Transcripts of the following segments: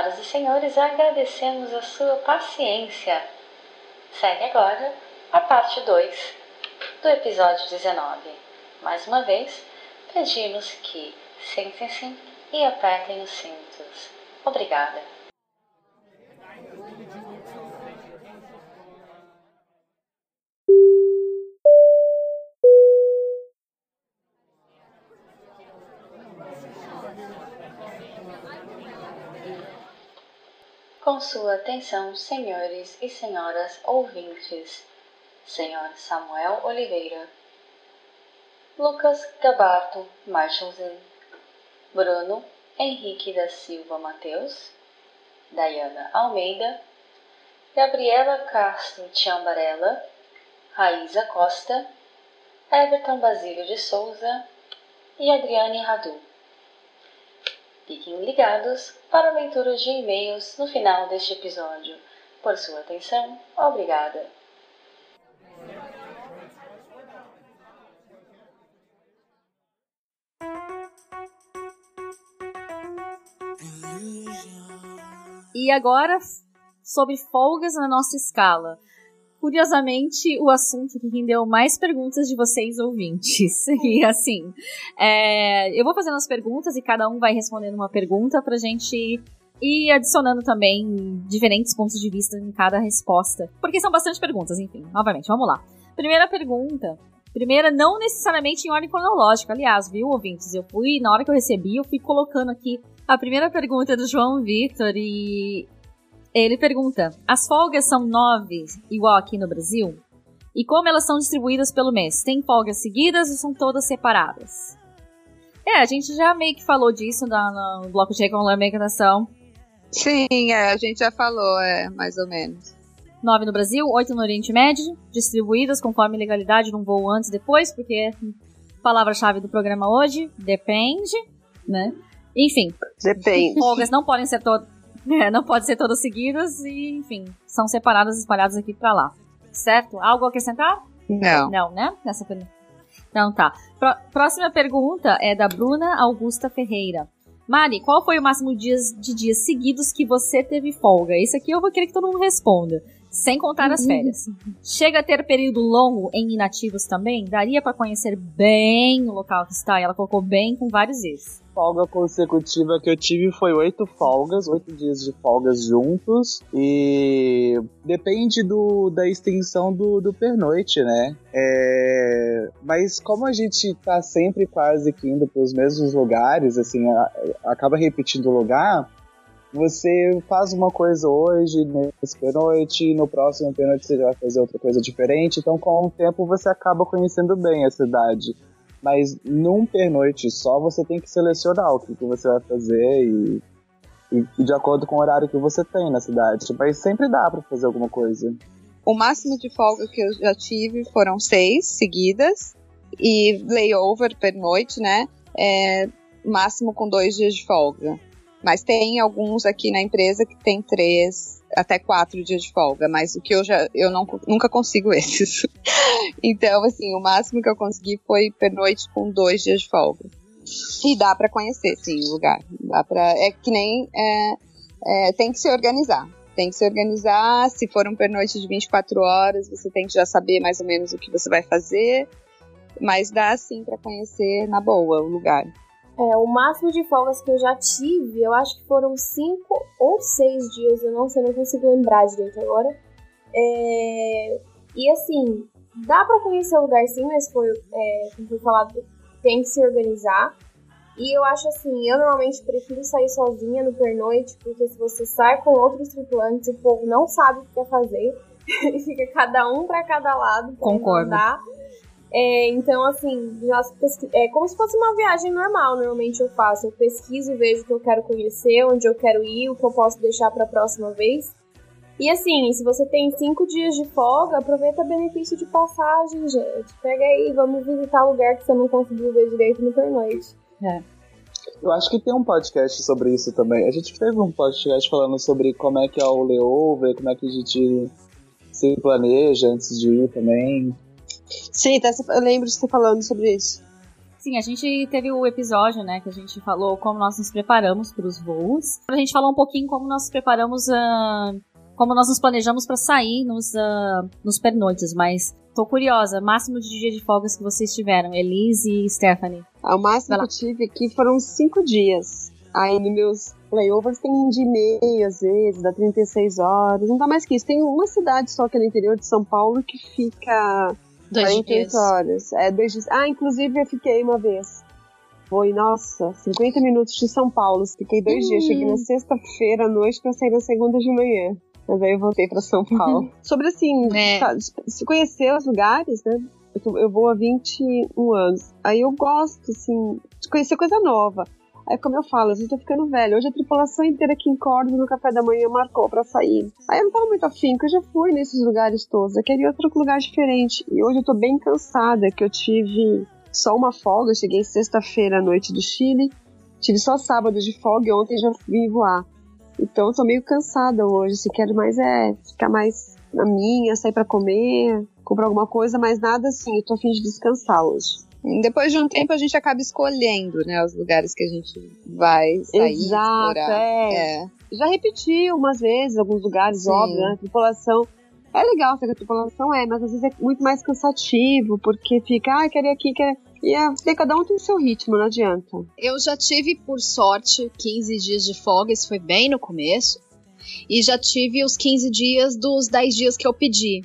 Senhoras e senhores, agradecemos a sua paciência. Segue agora a parte 2 do episódio 19. Mais uma vez, pedimos que sentem-se e apertem os cintos. Obrigada. Sua atenção, senhores e senhoras ouvintes, Senhor Samuel Oliveira, Lucas Gabarto Marchalsen, Bruno Henrique da Silva Mateus, Dayana Almeida, Gabriela Castro Tiambarella, Raíza Costa, Everton Basílio de Souza. E Adriane Radu. Fiquem ligados para a leitura de e-mails no final deste episódio. Por sua atenção, obrigada. E agora, sobre folgas na nossa escala. Curiosamente, o assunto que rendeu mais perguntas de vocês ouvintes. E assim, é, eu vou fazendo as perguntas e cada um vai respondendo uma pergunta pra gente ir adicionando também diferentes pontos de vista em cada resposta. Porque são bastante perguntas, enfim. Novamente, vamos lá. Primeira pergunta. Primeira, não necessariamente em ordem cronológica. Aliás, viu, ouvintes? Eu fui, na hora que eu recebi, eu fui colocando aqui a primeira pergunta é do João Vitor e ele pergunta: as folgas são nove, igual aqui no Brasil? E como elas são distribuídas pelo mês? Tem folgas seguidas ou são todas separadas? É, a gente já meio que falou disso no, no bloco de regulamentação. Sim, é, a gente já falou, é, mais ou menos. Nove no Brasil, oito no Oriente Médio, distribuídas conforme legalidade, não vou antes depois, porque palavra-chave do programa hoje, depende, né? Enfim. Depende. Folgas não podem ser todas. É, não pode ser todas seguidas e, enfim, são separadas e espalhadas aqui para lá. Certo? Algo a acrescentar? Não. Não, né? Nessa pergunta. Então tá. Pró próxima pergunta é da Bruna Augusta Ferreira. Mari, qual foi o máximo de dias, de dias seguidos que você teve folga? Isso aqui eu vou querer que todo mundo responda. Sem contar as férias. Chega a ter período longo em inativos também? Daria para conhecer bem o local que está? Ela colocou bem com vários ex folga consecutiva que eu tive foi oito folgas, oito dias de folgas juntos. E depende do, da extensão do, do pernoite, né? É, mas como a gente tá sempre quase que indo para os mesmos lugares, assim, a, acaba repetindo o lugar, você faz uma coisa hoje, nesse pernoite, no próximo pernoite você vai fazer outra coisa diferente, então com o tempo você acaba conhecendo bem a cidade. Mas num pernoite só você tem que selecionar o que, que você vai fazer e, e, de acordo com o horário que você tem na cidade. Mas sempre dá para fazer alguma coisa. O máximo de folga que eu já tive foram seis seguidas e layover pernoite, né? É, máximo com dois dias de folga. Mas tem alguns aqui na empresa que tem três até quatro dias de folga, mas o que eu já eu não, nunca consigo esses. então, assim, o máximo que eu consegui foi pernoite com dois dias de folga. E dá para conhecer, sim, o lugar. Dá para é que nem é, é, tem que se organizar. Tem que se organizar. Se for um pernoite de 24 horas, você tem que já saber mais ou menos o que você vai fazer. Mas dá sim para conhecer na boa o lugar. É, o máximo de folgas que eu já tive, eu acho que foram cinco ou seis dias, eu não sei, não consigo lembrar direito agora. É, e assim, dá para conhecer o lugar sim, mas foi, é, como foi falado, tem que se organizar. E eu acho assim, eu normalmente prefiro sair sozinha no pernoite, porque se você sai com outros tripulantes, o povo não sabe o que quer fazer. e fica cada um para cada lado. Concordo. Andar. É, então, assim, já é como se fosse uma viagem normal, normalmente eu faço. Eu pesquiso, vejo o que eu quero conhecer, onde eu quero ir, o que eu posso deixar para a próxima vez. E assim, se você tem cinco dias de folga, aproveita benefício de passagem, gente. Pega aí, vamos visitar lugar que você não conseguiu ver direito no pernoite. É. Eu acho que tem um podcast sobre isso também. A gente teve um podcast falando sobre como é que é o layover, como é que a gente se planeja antes de ir também. Sim, tá, eu lembro de você falando sobre isso. Sim, a gente teve o episódio, né, que a gente falou como nós nos preparamos para os voos. A gente falou um pouquinho como nós nos preparamos, uh, como nós nos planejamos para sair nos, uh, nos pernoites, mas tô curiosa, máximo de dia de folgas que vocês tiveram, Elise e Stephanie. Ah, o máximo que eu tive aqui foram cinco dias. Aí nos meus layovers tem um dia e meio, às vezes, dá 36 horas, não dá mais que isso. Tem uma cidade só que é no interior de São Paulo que fica Dois 48 dias. horas. É, dois dias. Ah, inclusive eu fiquei uma vez. Foi, nossa, 50 minutos de São Paulo. Fiquei dois dias. Cheguei na sexta-feira à noite pra sair na segunda de manhã. Mas aí eu voltei pra São Paulo. Sobre assim, É. tá, se conhecer os lugares, né? Eu, tô- eu vou há 21 anos. Aí eu gosto, assim, de conhecer coisa nova. Aí, como eu falo, às vezes eu tô ficando velha. Hoje a tripulação inteira aqui em Cordo no café da manhã marcou pra sair. Aí eu não tava muito afim, porque eu já fui nesses lugares todos. Eu queria outro lugar diferente. E hoje eu tô bem cansada, que eu tive só uma folga. Eu cheguei sexta-feira à noite do Chile. Tive só sábado de folga e ontem já vim voar. Então eu tô meio cansada hoje. Se quero mais é ficar mais na minha, sair pra comer, comprar alguma coisa, mas nada assim. Eu tô a fim de descansar hoje. Depois de um tempo a gente acaba escolhendo, né, os lugares que a gente vai sair, Exato, explorar. é. É. Já repeti umas vezes, alguns lugares, Sim. óbvio, né? A tripulação. É legal ser a tripulação é, mas às vezes é muito mais cansativo, porque fica, ah, quero ir aqui, quero. E é, cada um tem seu ritmo, não adianta. Eu já tive, por sorte, 15 dias de folga, isso foi bem no começo. E já tive os 15 dias dos 10 dias que eu pedi.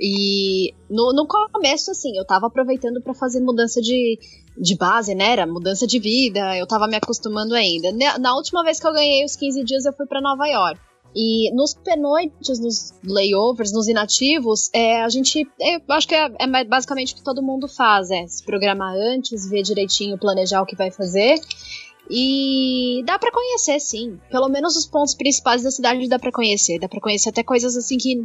E no, no começo, assim, eu tava aproveitando pra fazer mudança de, de base, né? Era mudança de vida, eu tava me acostumando ainda. Na, última vez que eu ganhei os 15 dias, eu fui pra Nova York. E nos pernoites, nos layovers, nos inativos, é, a gente. Eu acho que é, é basicamente o que todo mundo faz: é se programar antes, ver direitinho, planejar o que vai fazer. E dá pra conhecer, sim. Pelo menos os pontos principais da cidade dá pra conhecer. Dá pra conhecer até coisas assim que.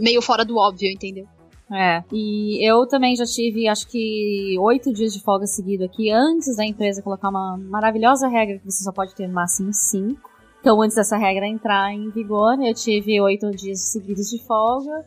meio fora do óbvio, entendeu? É, e eu também já tive, acho que, oito dias de folga seguido aqui, antes da empresa colocar uma maravilhosa regra que você só pode ter no máximo cinco. Então, antes dessa regra entrar em vigor, eu tive oito dias seguidos de folga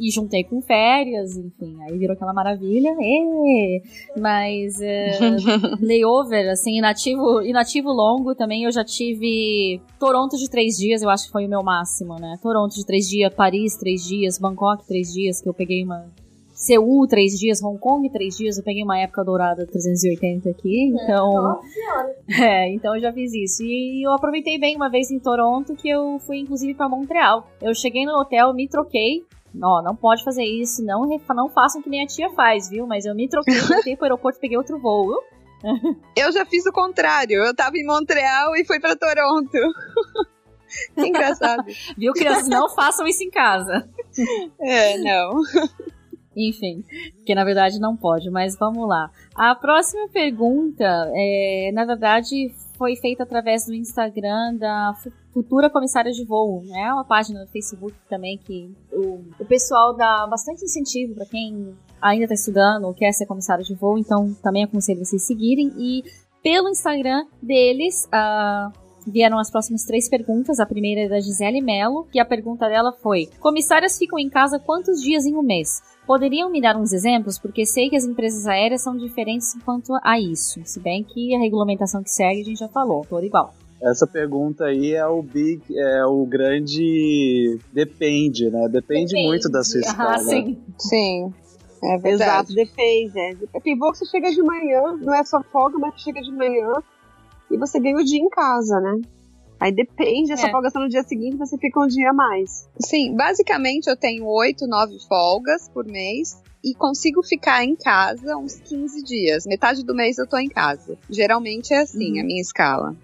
e juntei com férias, enfim, aí virou aquela maravilha. Ê! Mas é, layover, assim, inativo, inativo longo também, eu já tive Toronto de três dias, eu acho que foi o meu máximo, né? Toronto de três dias, Paris três dias, Bangkok três dias, que eu peguei uma. Seul três dias, Hong Kong três dias, eu peguei uma época dourada 380 aqui, então. Nossa senhora. É, então eu já fiz isso. E eu aproveitei bem uma vez em Toronto, que eu fui inclusive pra Montreal. Eu cheguei no hotel, me troquei. Ó, não pode fazer isso, não, não façam que nem a tia faz, viu? Mas eu me troquei, voltei pro aeroporto e peguei outro voo. Eu já fiz o contrário. Eu tava em Montreal e fui pra Toronto. que engraçado. Viu, crianças? Não façam isso em casa. É, não. Enfim, que na verdade não pode, mas vamos lá. A próxima pergunta, é, na verdade, foi feita através do Instagram da fu- futura comissária de voo, né? Uma página no Facebook também que o, o pessoal dá bastante incentivo para quem ainda está estudando ou quer ser comissário de voo, então também aconselho vocês seguirem. E pelo Instagram deles, ah, vieram as próximas três perguntas. A primeira é da Gisele Mello, e a pergunta dela foi: Comissárias ficam em casa quantos dias em um mês? Poderiam me dar uns exemplos? Porque sei que as empresas aéreas são diferentes quanto a isso. Se bem que a regulamentação que segue a gente já falou, toda igual. Essa pergunta aí é o big, é o grande depende, né? Depende, Depende. muito da sua escala. Ah, sim. Sim. É verdade. Exato, depende. É. Tem voo que você chega de manhã, não é só folga, mas chega de manhã e você ganha o dia em casa, né? Aí depende, essa É. folga está no dia seguinte, você fica um dia a mais. Sim, basicamente eu tenho oito, nove folgas por mês e consigo ficar em casa uns 15 dias. Metade do mês eu tô em casa. Geralmente é assim a minha escala.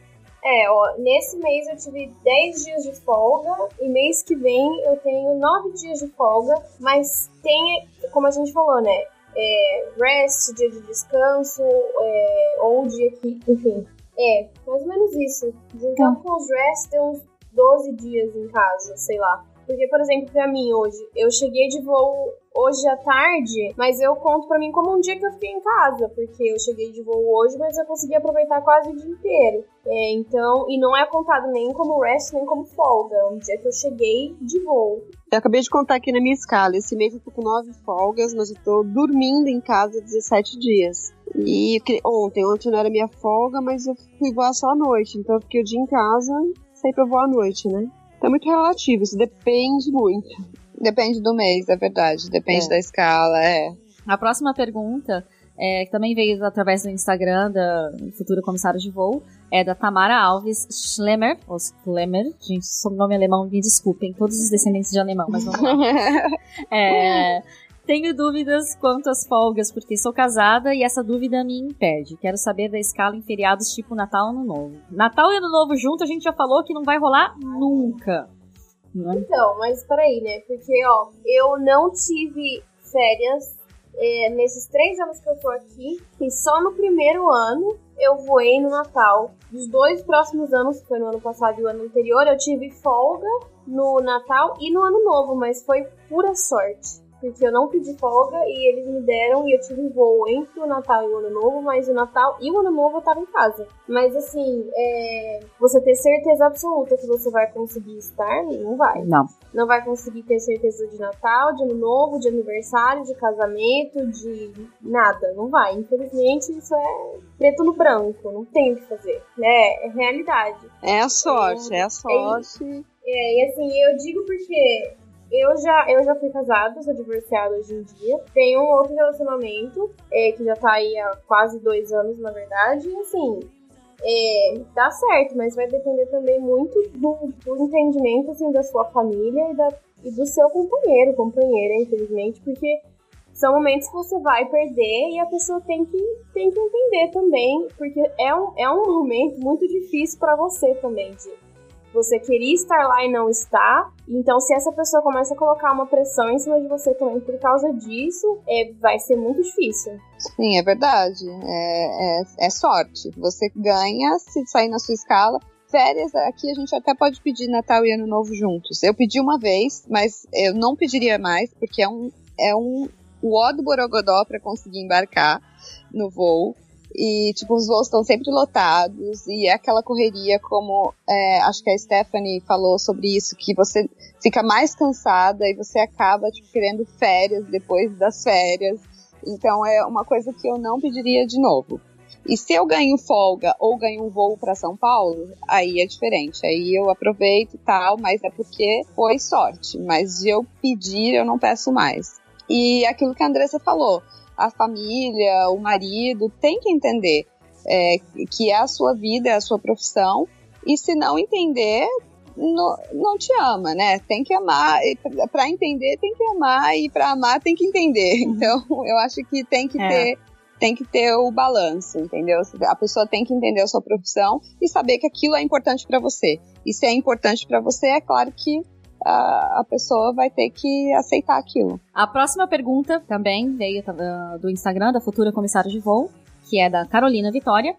É, ó, nesse mês eu tive 10 dias de folga e mês que vem eu tenho 9 dias de folga, mas tem, como a gente falou, né? É, rest, dia de descanso, é, ou dia que, enfim. É, mais ou menos isso. Juntando com os rest, deu uns 12 dias em casa, sei lá. Porque, por exemplo, pra mim hoje, eu cheguei de voo hoje à tarde, mas eu conto pra mim como um dia que eu fiquei em casa, porque eu cheguei de voo hoje, mas eu consegui aproveitar quase o dia inteiro. É, então, e não é contado nem como rest, nem como folga. É um dia que eu cheguei de voo. Eu acabei de contar aqui na minha escala. Esse mês eu tô com nove folgas, mas eu tô dormindo em casa 17 dias. E ontem, ontem não era minha folga, mas eu fui voar só à noite. Então eu fiquei o dia em casa, saí pra voar à noite, né? Então é muito relativo, isso depende muito. Depende do mês, é verdade. Depende É. da escala, é. A próxima pergunta, é, que também veio através do Instagram da futura comissária de voo, é da Tamara Alves Schlemmer, ou Schlemmer, gente, sobrenome alemão, me desculpem, todos os descendentes de alemão, mas vamos lá. É, tenho dúvidas quanto às folgas, porque sou casada e essa dúvida me impede. Quero saber da escala em feriados tipo Natal e Ano Novo. Natal e Ano Novo junto, a gente já falou que não vai rolar nunca. Não é? Então, mas peraí, né? Porque, ó, eu não tive férias é, nesses três anos que eu tô aqui. E só no primeiro ano eu voei no Natal. Dos dois próximos anos, que foi no ano passado e o ano anterior, eu tive folga no Natal e no Ano Novo, mas foi pura sorte. Porque eu não pedi folga e eles me deram e eu tive voo entre o Natal e o Ano Novo, mas o Natal e o Ano Novo eu tava em casa. Mas assim, é, você ter certeza absoluta que você vai conseguir estar, não vai. Não. Não vai conseguir ter certeza de Natal, de Ano Novo, de aniversário, de casamento, de nada. Não vai. Infelizmente, isso é preto no branco. Não tem o que fazer. Né? É realidade. É a sorte, é a sorte. É, e assim, eu digo porque eu já, eu já fui casada, sou divorciada hoje em dia. Tenho um outro relacionamento, é, que já tá aí há quase dois anos, na verdade. E assim, é, dá certo, mas vai depender também muito do, do entendimento, assim, da sua família e, da, e do seu companheiro, companheira, infelizmente, porque são momentos que você vai perder e a pessoa tem que, tem que entender também, porque é um, é um momento muito difícil para você também, de você queria estar lá e não está. Então, se essa pessoa começa a colocar uma pressão em cima de você também por causa disso, é, vai ser muito difícil. Sim, é verdade. É, é, é sorte. Você ganha se sair na sua escala. Férias, aqui a gente até pode pedir Natal e Ano Novo juntos. Eu pedi uma vez, mas eu não pediria mais, porque é um, é um o ó do Borogodó para conseguir embarcar no voo. E, tipo, os voos estão sempre lotados e é aquela correria, como é, acho que a Stephanie falou sobre isso, que você fica mais cansada e você acaba, tipo, querendo férias depois das férias. Então é uma coisa que eu não pediria de novo. E se eu ganho folga ou ganho um voo para São Paulo, aí é diferente. Aí eu aproveito e tal, mas é porque foi sorte. Mas de eu pedir, eu não peço mais. E aquilo que a Andressa falou, a família, o marido, tem que entender é, que é a sua vida, é a sua profissão. E se não entender, não, não te ama, né? Tem que amar. Para entender, tem que amar. E para amar, tem que entender. Então, eu acho que tem que É. ter. Tem que ter o balanço, entendeu? A pessoa tem que entender a sua profissão e saber que aquilo é importante para você. E se é importante para você, é claro que a, a pessoa vai ter que aceitar aquilo. A próxima pergunta também veio uh, do Instagram da futura comissária de voo, que é da Carolina Vitória.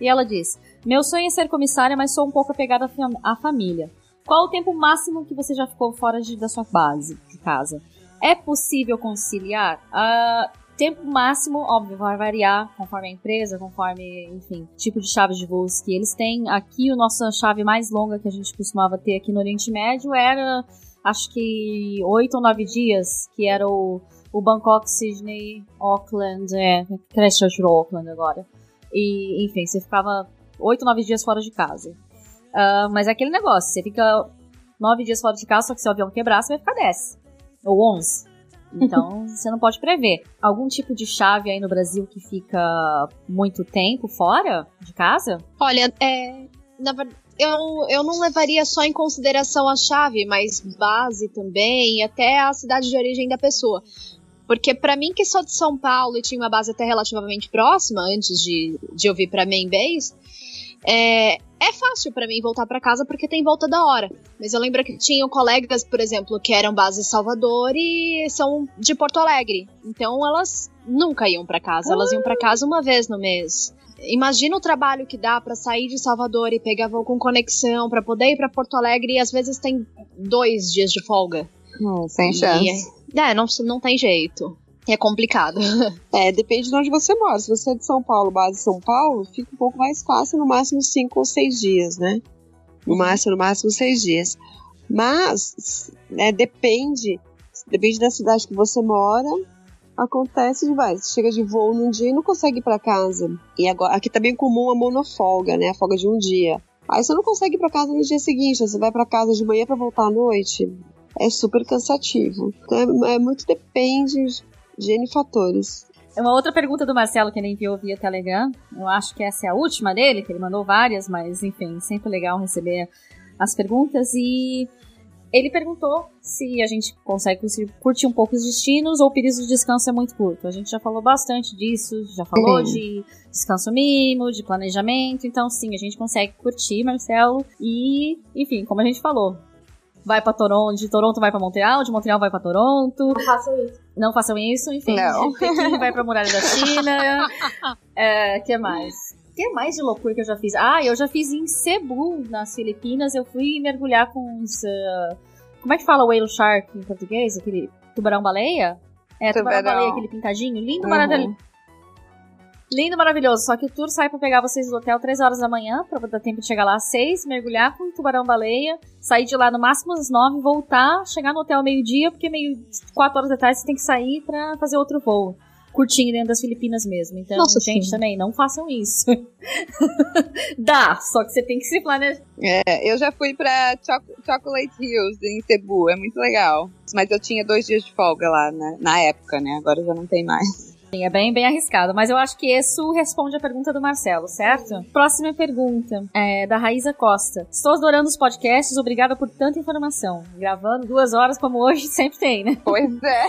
E ela diz: Meu sonho é ser comissária, mas sou um pouco apegada à fam- à família. Qual o tempo máximo que você já ficou fora de- da sua base, de casa? É possível conciliar? Ah, tempo máximo, óbvio, vai variar conforme a empresa, conforme, enfim, tipo de chave de voos que eles têm. Aqui, a nossa chave mais longa que a gente costumava ter aqui no Oriente Médio era, acho que, oito ou nove dias, que era o, o Bangkok, Sydney, Auckland, é, Christchurch, Auckland agora. E, enfim, você ficava oito, nove dias fora de casa. Ah, mas é aquele negócio, você fica nove dias fora de casa, só que se o avião quebrar, você vai ficar dez. Ou onze. Então, você não pode prever. Algum tipo de chave aí no Brasil que fica muito tempo fora de casa? Olha, é, na verdade, eu, eu não levaria só em consideração a chave, mas base também, até a cidade de origem da pessoa. Porque pra mim, que sou de São Paulo e tinha uma base até relativamente próxima, antes de, de eu vir pra main base, é, é fácil pra mim voltar pra casa porque tem volta da hora. Mas eu lembro que tinham colegas, por exemplo, que eram base em Salvador e são de Porto Alegre. Então elas nunca iam pra casa, elas iam pra casa uma vez no mês. Imagina o trabalho que dá pra sair de Salvador e pegar voo com conexão pra poder ir pra Porto Alegre e às vezes tem dois dias de folga. Hum, sem E chance. É, é, não, não tem jeito. É complicado. É, depende de onde você mora. Se você é de São Paulo, base São Paulo, fica um pouco mais fácil, no máximo cinco ou seis dias, né? No máximo, no máximo seis dias. Mas, né, depende, depende da cidade que você mora acontece de vai, você chega de voo num dia e não consegue ir pra casa. E agora, aqui tá bem comum a monofolga, né? A folga de um dia. Aí você não consegue ir pra casa no dia seguinte, você vai pra casa de manhã pra voltar à noite. É super cansativo. Então é, é muito depende de N fatores. É Uma outra pergunta do Marcelo que ele enviou via Telegram. Eu acho que essa é a última dele, que ele mandou várias, mas enfim, sempre legal receber as perguntas. E ele perguntou se a gente consegue curtir um pouco os destinos ou o período de descanso é muito curto. A gente já falou bastante disso, já falou de descanso mínimo, de planejamento. Então, sim, a gente consegue curtir, Marcelo. E, enfim, como a gente falou, vai para Toronto, de Toronto vai para Montreal, de Montreal vai para Toronto. Não façam isso. Não façam isso, enfim. Não. Pequim vai pra Muralha da China. É, que mais? que mais de loucura que eu já fiz? Ah, eu já fiz em Cebu, nas Filipinas. Eu fui mergulhar com os. Uh, como é que fala whale shark em português? Aquele tubarão-baleia? É, Tubarão. tubarão-baleia, aquele pintadinho. Lindo, Uhum. maravilhoso. Lindo, maravilhoso. Só que o tour sai pra pegar vocês do hotel 3 horas da manhã, pra dar tempo de chegar lá às 6, mergulhar com o tubarão-baleia, sair de lá no máximo às 9, voltar, chegar no hotel meio-dia, porque meio 4 horas da tarde você tem que sair pra fazer outro voo. Curtinho dentro das Filipinas mesmo. Então, Nossa gente, Senhora. também, não façam isso. Dá, só que você tem que se planejar. É, eu já fui pra Choc- Chocolate Hills em Cebu, é muito legal. Mas eu tinha dois dias de folga lá, né? Na época, né? Agora já não tem mais. É bem, bem arriscado, mas eu acho que isso responde a pergunta do Marcelo, certo? Próxima pergunta é da Raíza Costa. Estou adorando os podcasts, obrigada por tanta informação. Gravando duas horas como hoje sempre tem, né? Pois é.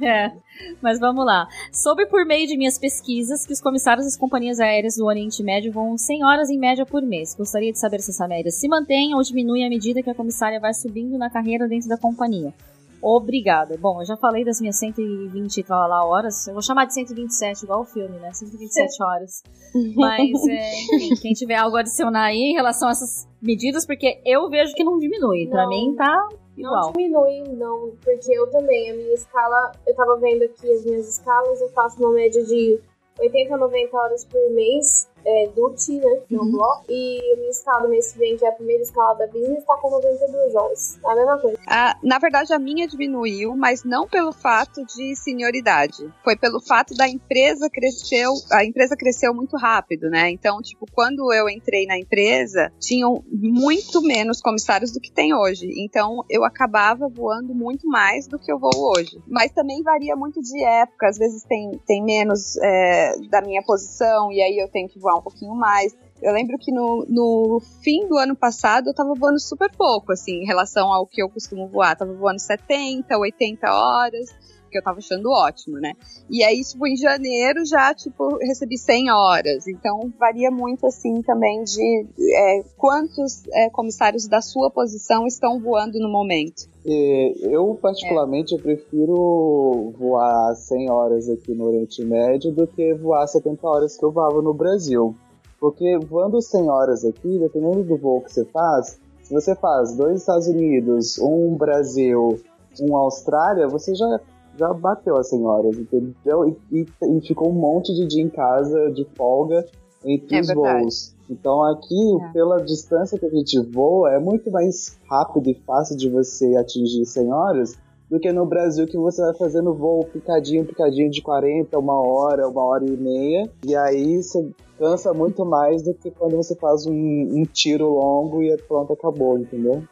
É, mas vamos lá. Soube por meio de minhas pesquisas que os comissários das companhias aéreas do Oriente Médio voam 100 horas em média por mês. Gostaria de saber se essa média se mantém ou diminui à medida que a comissária vai subindo na carreira dentro da companhia. Obrigada. Bom, eu já falei das minhas 120 e tal lá horas. Eu vou chamar de 127, igual o filme, né? 127 horas. Mas, é, enfim, quem tiver algo a adicionar aí em relação a essas medidas, porque eu vejo que não diminui. Pra Não. mim tá Não igual. diminui, não, porque eu também, a minha escala, eu tava vendo aqui as minhas escalas, eu faço uma média de 80 a 90 horas por mês, é, DUT, né, não Uhum. bloco, e a minha escala do mês que vem, que é a primeira escala da business, tá com 92 horas, é a mesma coisa. Ah, na verdade, a minha diminuiu, mas não pelo fato de senioridade. Foi pelo fato da empresa cresceu, a empresa cresceu muito rápido, né? Então, tipo, quando eu entrei na empresa, tinham muito menos comissários do que tem hoje. Então, eu acabava voando muito mais do que eu voo hoje. Mas também varia muito de época. Às vezes tem, tem menos é, da minha posição e aí eu tenho que voar um pouquinho mais. Eu lembro que no, no fim do ano passado eu tava voando super pouco, assim, em relação ao que eu costumo voar. Tava voando 70, 80 horas, que eu tava achando ótimo, né? E aí, tipo, em janeiro já, tipo, recebi 100 horas. Então, varia muito, assim, também de é, quantos é, comissários da sua posição estão voando no momento. E eu, particularmente, eu prefiro voar 100 horas aqui no Oriente Médio do que voar 70 horas que eu voava no Brasil. Porque voando 100 horas aqui, dependendo do voo que você faz, se você faz dois Estados Unidos, um Brasil, um Austrália, você já, já bateu as 100 horas, entendeu? E, e- e ficou um monte de dia em casa, de folga, entre É os verdade. voos. Então aqui, É. pela distância que a gente voa, é muito mais rápido e fácil de você atingir 100 horas do que no Brasil que você vai fazendo voo picadinho, picadinho de 40, uma hora, uma hora e meia. E aí você cansa muito mais do que quando você faz um, um tiro longo e pronto, acabou, entendeu?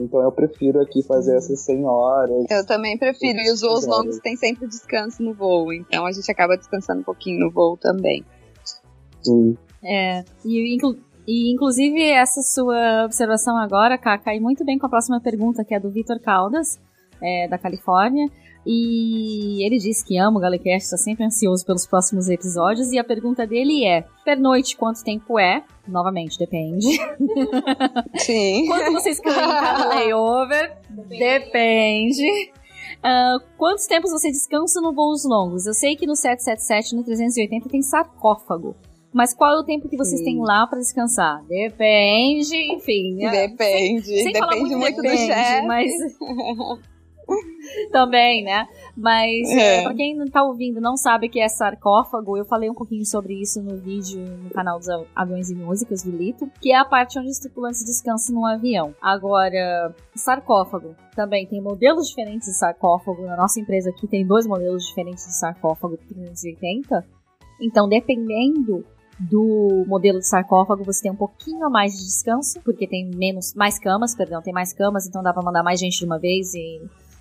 Então eu prefiro aqui fazer essas 100 horas. Eu também prefiro. E os voos longos tem sempre descanso no voo. Então, a gente acaba descansando um pouquinho no voo também. Sim. É, e, inclu- e inclusive essa sua observação agora, Ká, cai muito bem com a próxima pergunta, que é do Vitor Caldas, é, da Califórnia. E ele diz que ama o Galecast, está sempre ansioso pelos próximos episódios. E a pergunta dele é: pernoite, quanto tempo é? Novamente, depende. Sim. Quanto vocês querem em cada layover? Depende. Ah, quantos tempos você descansa no voos longos? Eu sei que no 777 e no 380 tem sarcófago. Mas qual é o tempo que vocês Sim. têm lá pra descansar? Depende, enfim. é, Depende. sem falar Depende muito, do depende, chefe. Mas Também, né? Mas é. É. pra quem não tá ouvindo não sabe o que é sarcófago, eu falei um pouquinho sobre isso no vídeo no canal dos Aviões e Músicas do Lito, que é a parte onde os tripulantes descansam no avião. Agora, sarcófago. Também tem modelos diferentes de sarcófago. Na nossa empresa aqui tem dois modelos diferentes de sarcófago 380. Então, dependendo do modelo de sarcófago, você tem um pouquinho mais de descanso, porque tem menos, mais camas, perdão, tem mais camas, então dá pra mandar mais gente de uma vez e,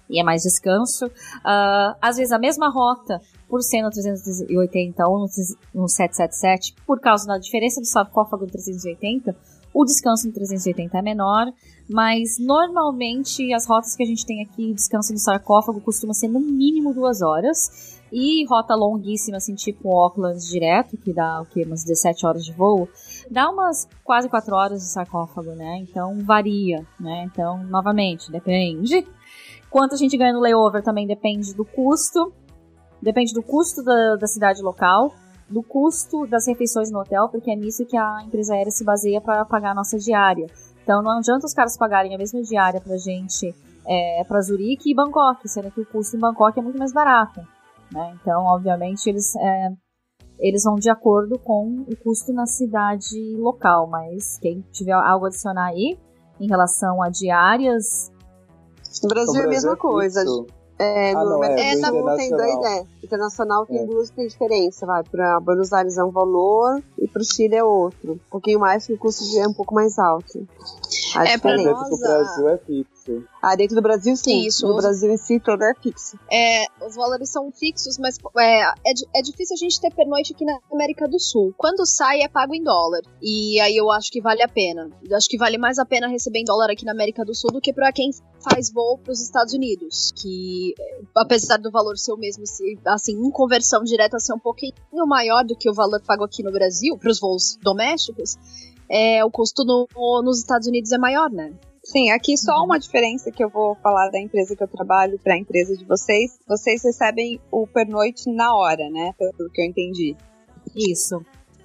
e é mais descanso. Ah, às vezes a mesma rota, por ser no 380 ou no, 3- no 777, por causa da diferença do sarcófago no 380, o descanso no 380 é menor, mas normalmente as rotas que a gente tem aqui, descanso no sarcófago, costuma ser no mínimo duas horas. E rota longuíssima, assim, tipo Auckland direto, que dá o quê? Umas 17 horas de voo, dá umas quase 4 horas de sarcófago, né? Então varia, né? Então, novamente, depende. Quanto a gente ganha no layover também depende do custo. Depende do custo da, da cidade local, do custo das refeições no hotel, porque é nisso que a empresa aérea se baseia para pagar a nossa diária. Então não adianta os caras pagarem a mesma diária pra gente é, para Zurique e Bangkok, sendo que o custo em Bangkok é muito mais barato. Né? Então, obviamente, eles, é, eles vão de acordo com o custo na cidade local, mas quem tiver algo a adicionar aí em relação a diárias, No Brasil é a mesma coisa. fixo. É, Ah, não, é, Mercosul do tem dois, é. Internacional tem É. duas tem diferença, vai. Pra Buenos Aires é um valor e pro Chile é outro. Um pouquinho mais, que o custo de é um pouco mais alto. A É, pra diferença. Dentro do Nossa. Brasil é fixo. Ah, dentro do Brasil, sim. Isso. No Brasil em si, todo é fixo. É, os valores são fixos, mas é, é, é difícil a gente ter pernoite aqui na América do Sul. Quando sai, é pago em dólar. E aí eu acho que vale a pena. Eu acho que vale mais a pena receber em dólar aqui na América do Sul do que pra quem faz voo pros Estados Unidos. Que, apesar do valor ser o mesmo, se- assim, em conversão direta ser um pouquinho maior do que o valor pago aqui no Brasil, pros voos domésticos, é, o custo no- nos Estados Unidos é maior, né? Sim, aqui só Uhum. uma diferença que eu vou falar da empresa que eu trabalho para a empresa de vocês. Vocês recebem o pernoite na hora, né? Pelo que eu entendi. isso.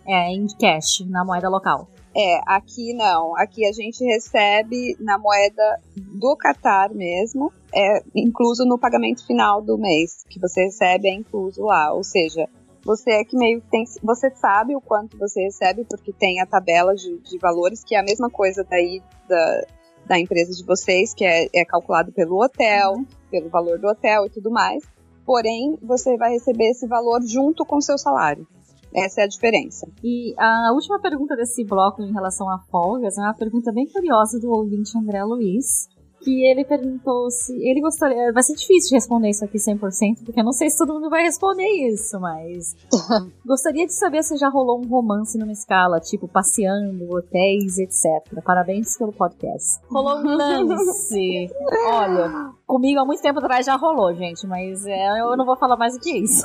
É em cash, na moeda local. É, aqui não. Aqui a gente recebe na moeda do Qatar mesmo, é incluso no pagamento final do mês, que você recebe é incluso lá. Ou seja, você é que meio que tem. Você sabe o quanto você recebe, porque tem a tabela de, de valores, que é a mesma coisa daí da, da empresa de vocês, que é, é calculado pelo hotel, pelo valor do hotel e tudo mais. Porém, você vai receber esse valor junto com o seu salário. Essa é a diferença. E a última pergunta desse bloco em relação a folgas é uma pergunta bem curiosa do ouvinte André Luiz. Que ele perguntou se ele gostaria. Vai ser difícil de responder isso aqui 100%, porque eu não sei se todo mundo vai responder isso, mas. gostaria de saber se já rolou um romance numa escala, tipo passeando, hotéis, etc. Parabéns pelo podcast. Rolou um lance. Olha, comigo há muito tempo atrás já rolou, gente, mas é, eu não vou falar mais do que isso.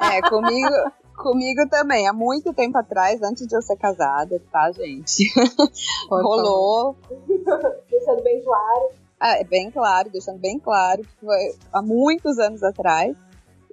É, comigo, comigo também. Há muito tempo atrás, antes de eu ser casada, tá, gente? Rolou. Deixando bem claro. Ah, é bem claro, deixando bem claro que foi há muitos anos atrás.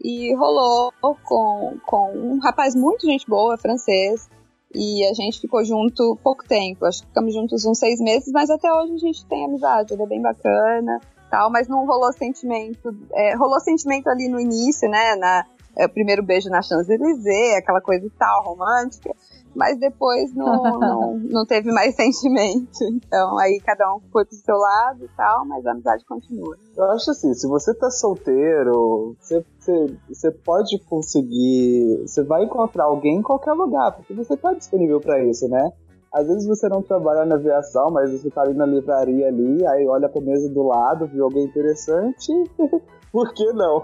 E rolou com, com um rapaz muito gente boa, francês. E a gente ficou junto pouco tempo. Acho que ficamos juntos uns seis meses, mas até hoje a gente tem amizade. Ele é bem bacana, tal, mas não rolou sentimento. é, rolou sentimento ali no início, né? Na, é, o primeiro beijo na Champs-Élysées, aquela coisa e tal, romântica. Mas depois não, não, não teve mais sentimento. Então aí cada um foi pro seu lado e tal, mas a amizade continua. Eu acho assim, se você tá solteiro, você, você, você pode conseguir. Você vai encontrar alguém em qualquer lugar, porque você tá disponível pra isso, né? Às vezes você não trabalha na aviação, mas você tá ali na livraria ali, aí olha pra mesa do lado, viu alguém interessante. Por que não?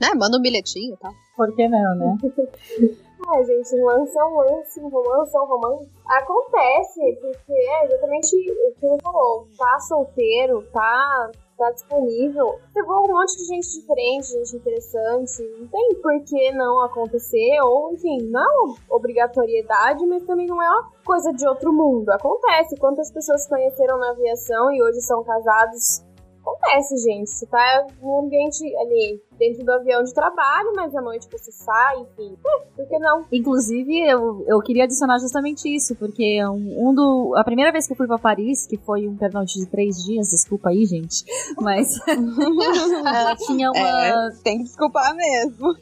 Né? Manda um bilhetinho e tal. Por que não, né? É, gente, lance é um lance, um romance é um romance. Acontece, porque é exatamente o que ele falou. Tá solteiro, tá, tá disponível. Pegou um monte de gente diferente, gente interessante. Não tem por que não acontecer. Ou, enfim, não é obrigatoriedade, mas também não é uma coisa de outro mundo. Acontece. Quantas pessoas conheceram na aviação e hoje são casados acontece, gente. Você tá num ambiente ali dentro do avião de trabalho, mas à noite você sai, enfim. É, por que não? Inclusive, eu, eu queria adicionar justamente isso, porque um, um do. A primeira vez que eu fui pra Paris, que foi um pernoite de três dias, desculpa aí, gente. Mas tinha uma. É, tem que desculpar mesmo.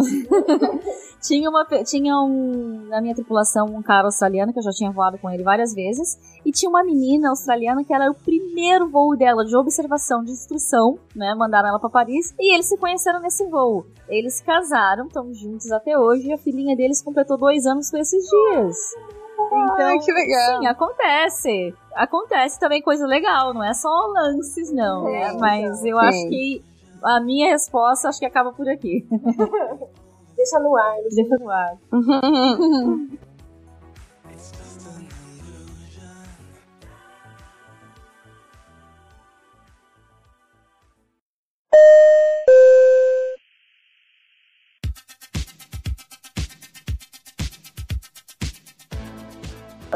tinha uma, tinha um, na minha tripulação um cara australiano que eu já tinha voado com ele várias vezes e tinha uma menina australiana que era o primeiro voo dela de observação de instrução, né? Mandaram ela para Paris e eles se conheceram nesse voo. Eles se casaram, estão juntos até hoje e a filhinha deles completou dois anos por esses dias. Então, Ai, que legal. sim, acontece. Acontece também coisa legal, não é só lances, não, né? Mas eu Sim. acho que a minha resposta acho que acaba por aqui. Deixa no ar. Deixa no ar.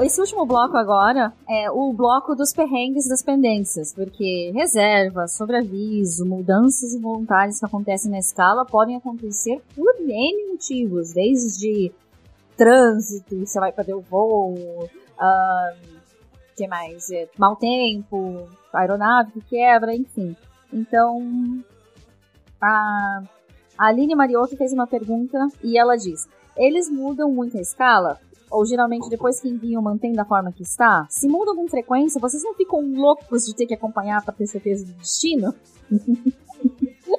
Esse último bloco agora é o bloco dos perrengues das pendências, porque reservas, sobreaviso, mudanças involuntárias que acontecem na escala podem acontecer por N motivos, desde trânsito, você vai perder o voo, ahn, que mais? É, mau tempo, aeronave que quebra, enfim. Então, a, a Aline Mariotto fez uma pergunta e ela diz: eles mudam muito a escala? Ou geralmente depois que enviam mantém da forma que está? Se mudam com frequência, vocês não ficam loucos de ter que acompanhar para ter certeza do destino?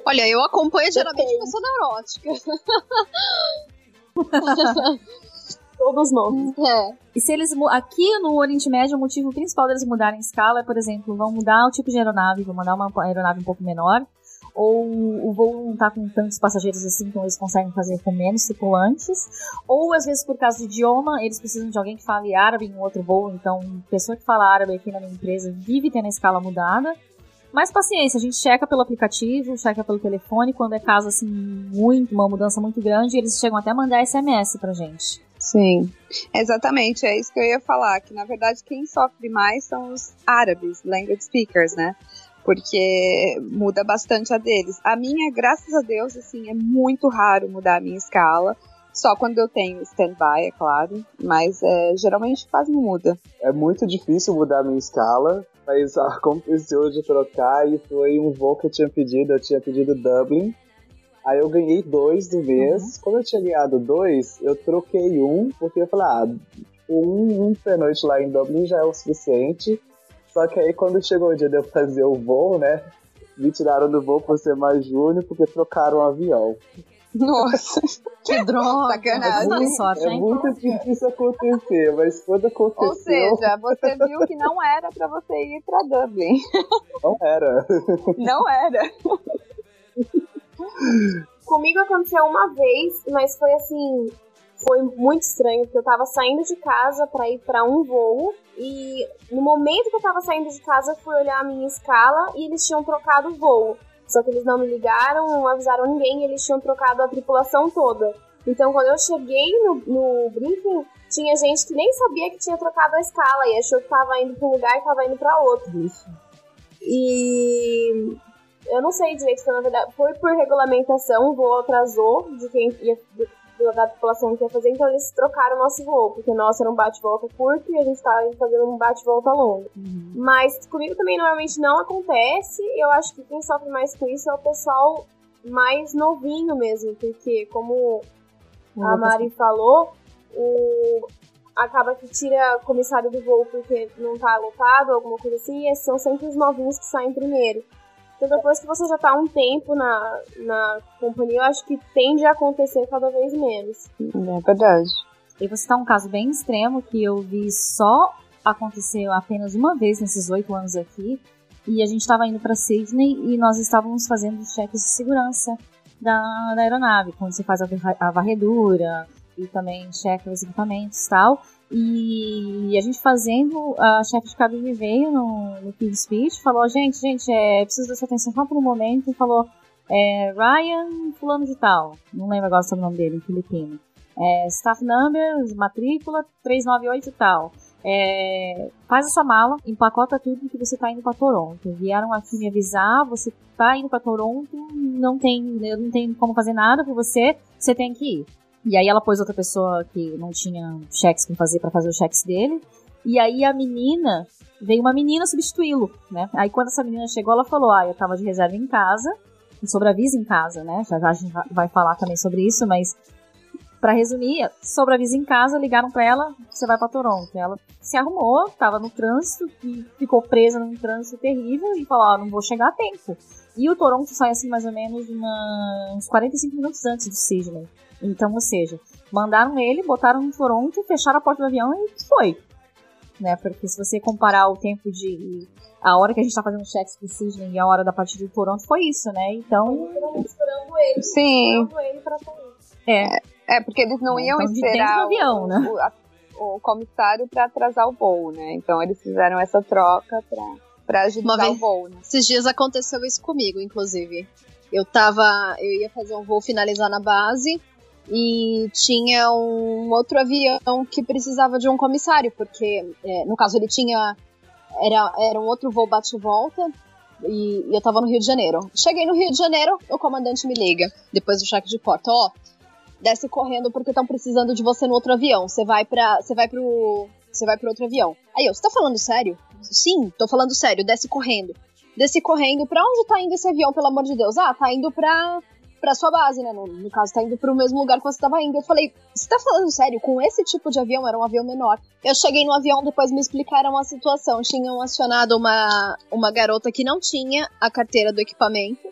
Olha, eu acompanho geralmente Depende. pessoa neurótica. todos nós. É. E se eles aqui no Oriente Médio, o motivo principal deles mudarem a escala é, por exemplo, vão mudar o tipo de aeronave, vão mandar uma aeronave um pouco menor, ou o voo não tá com tantos passageiros assim, então eles conseguem fazer com menos tripulantes, ou às vezes por causa do idioma, eles precisam de alguém que fale árabe em outro voo, então pessoa que fala árabe aqui na minha empresa vive tendo a escala mudada. Mas paciência, a gente checa pelo aplicativo, checa pelo telefone, quando é caso assim, muito, uma mudança muito grande, eles chegam até a mandar SMS pra gente. Sim, exatamente, é isso que eu ia falar, que na verdade quem sofre mais são os árabes, language speakers, né? Porque muda bastante a deles. A minha, graças a Deus, assim, é muito raro mudar a minha escala. Só quando eu tenho stand-by, é claro. Mas é, geralmente quase não muda. É muito difícil mudar a minha escala, mas aconteceu de trocar e foi um voo que eu tinha pedido. Eu tinha pedido Dublin. Aí eu ganhei dois do mês. Como eu tinha ganhado dois, eu troquei um, porque eu falei, ah, um, um pernoite lá em Dublin já é o suficiente. Só que aí quando chegou o dia de eu fazer o voo, né? Me tiraram do voo por ser mais júnior, porque trocaram o avião. Nossa, Que droga. sacanagem. Boa sorte, É muito difícil acontecer, mas quando aconteceu, Ou seja, você viu que não era pra você ir pra Dublin. não era. Não era. Comigo aconteceu uma vez, mas foi assim. Foi muito estranho, porque eu tava saindo de casa pra ir pra um voo. E no momento que eu tava saindo de casa, eu fui olhar a minha escala e eles tinham trocado o voo. Só que eles não me ligaram, não avisaram ninguém, e eles tinham trocado a tripulação toda. Então quando eu cheguei no, no briefing, tinha gente que nem sabia que tinha trocado a escala e achou que tava indo pra um lugar e tava indo pra outro. E eu não sei direito se na verdade foi por regulamentação, o voo atrasou de quem ia da população que ia fazer, então eles trocaram o nosso voo, porque o nosso era um bate-volta curto e a gente tava fazendo um bate-volta longo. Mas comigo também normalmente não acontece, eu acho que quem sofre mais com isso é o pessoal mais novinho mesmo, porque como a Mari falou, o acaba que tira comissário do voo porque não tá lotado, alguma coisa assim, e esses são sempre os novinhos que saem primeiro. Então depois que você já tá um tempo na, na companhia, eu acho que tende a acontecer cada vez menos. É verdade. E você tá um caso bem extremo que eu vi só acontecer apenas uma vez nesses oito anos aqui. E a gente estava indo para Sydney e nós estávamos fazendo os cheques de segurança da, da aeronave, quando você faz a varredura e também checa os equipamentos e tal. E a gente fazendo, a chefe de cabine veio no, no Key Speech, falou, gente, gente, é, preciso da sua atenção só por um momento, e falou, é, Ryan fulano de tal, não lembro agora o nome dele, filipino. É, staff number, matrícula 398 e tal. é, faz a sua mala, empacota tudo que você tá indo para Toronto. Vieram aqui me avisar, você tá indo para Toronto, não tem, não tem como fazer nada por você, você tem que ir. E aí ela pôs outra pessoa que não tinha cheques para fazer para fazer os cheques dele. E aí a menina, veio uma menina substituí-lo, né? Aí quando essa menina chegou, ela falou: "Ah, eu tava de reserva em casa, sobreaviso em casa, né? Já, já a gente vai falar também sobre isso, mas para resumir, sobreaviso em casa, ligaram para ela, você vai para Toronto. Ela se arrumou, tava no trânsito, ficou presa num trânsito terrível e falou: "Ah, não vou chegar a tempo". E o Toronto sai assim mais ou menos uma, uns 45 minutos antes do Sydney. Então, ou seja, mandaram ele, botaram no Toronto, fecharam a porta do avião e foi. Né? Porque se você comparar o tempo de. A hora que a gente tá fazendo cheques pro Sydney e a hora da partida de Toronto foi isso, né? Então. Esperando ele. Sim. Esperando ele pra sair. É. É, porque eles não iam Então, de dentro esperar do avião, né? o, a- o comissário pra atrasar o voo, né? Então eles fizeram essa troca pra, pra vez- o voo, né? Esses dias aconteceu isso comigo, inclusive. Eu tava. Eu ia fazer um voo finalizar na base e tinha um outro avião que precisava de um comissário, porque é, no caso ele tinha. Era, era um outro voo bate-volta e, e eu tava no Rio de Janeiro. Cheguei no Rio de Janeiro, o comandante me liga, depois do cheque de porta, ó. desce correndo porque estão precisando de você no outro avião. Você vai para, você vai pro, você vai pro outro avião. Aí eu, você tá falando sério? Sim, tô falando sério. Desce correndo. Desce correndo. Pra onde tá indo esse avião, pelo amor de Deus? Ah, tá indo pra pra sua base, né? No, no caso, tá indo pro mesmo lugar que você tava indo. Eu falei, você tá falando sério? Com esse tipo de avião, era um avião menor. Eu cheguei no avião, depois me explicaram a situação. Tinham acionado uma, uma garota que não tinha a carteira do equipamento.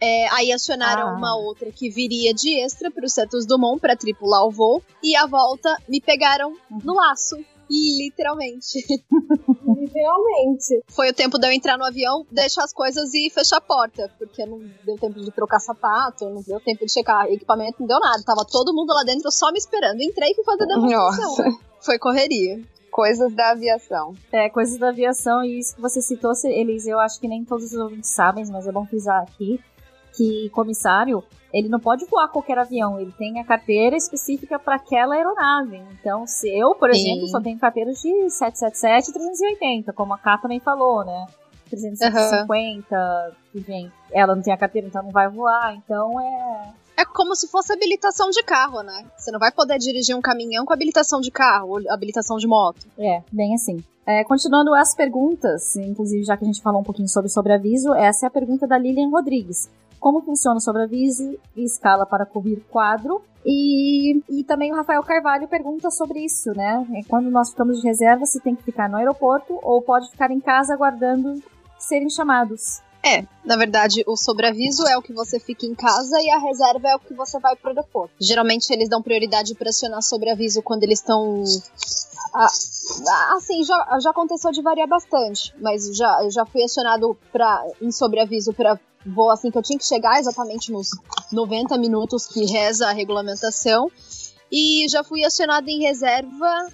É, aí acionaram Ah. uma outra que viria de extra pro Santos Dumont pra tripular o voo. E à volta me pegaram no laço. Literalmente. Literalmente. Foi o tempo de eu entrar no avião, deixar as coisas e fechar a porta. Porque não deu tempo de trocar sapato, não deu tempo de checar equipamento, não deu nada. Tava todo mundo lá dentro só me esperando. Entrei e fui fazer demonstração. Nossa, Foi correria. coisas da aviação. É, coisas da aviação, e isso que você citou, Elise, eu acho que nem todos os ouvintes sabem, mas é bom frisar aqui, que comissário, ele não pode voar qualquer avião, ele tem a carteira específica para aquela aeronave. Então, se eu, por Sim. exemplo, só tenho carteiras de 777 e 380, como a Ká também falou, né? 350, enfim, ela não tem a carteira, então não vai voar, então é... É como se fosse habilitação de carro, né? Você não vai poder dirigir um caminhão com habilitação de carro, ou habilitação de moto. É, bem assim. É, continuando as perguntas, inclusive já que a gente falou um pouquinho sobre sobreaviso, essa é a pergunta da Lilian Rodrigues. Como funciona o sobreaviso e escala para cobrir quadro? E, e também o Rafael Carvalho pergunta sobre isso, né? É, Quando nós ficamos de reserva, se tem que ficar no aeroporto ou pode ficar em casa aguardando serem chamados. É, na verdade, o sobreaviso é o que você fica em casa e a reserva é o que você vai pro aeroporto. Geralmente eles dão prioridade para acionar sobreaviso quando eles estão. Ah, assim, já, já aconteceu de variar bastante, mas já, eu já fui acionado pra, em sobreaviso para voo assim que eu tinha que chegar exatamente nos 90 minutos que reza a regulamentação. E já fui acionado em reserva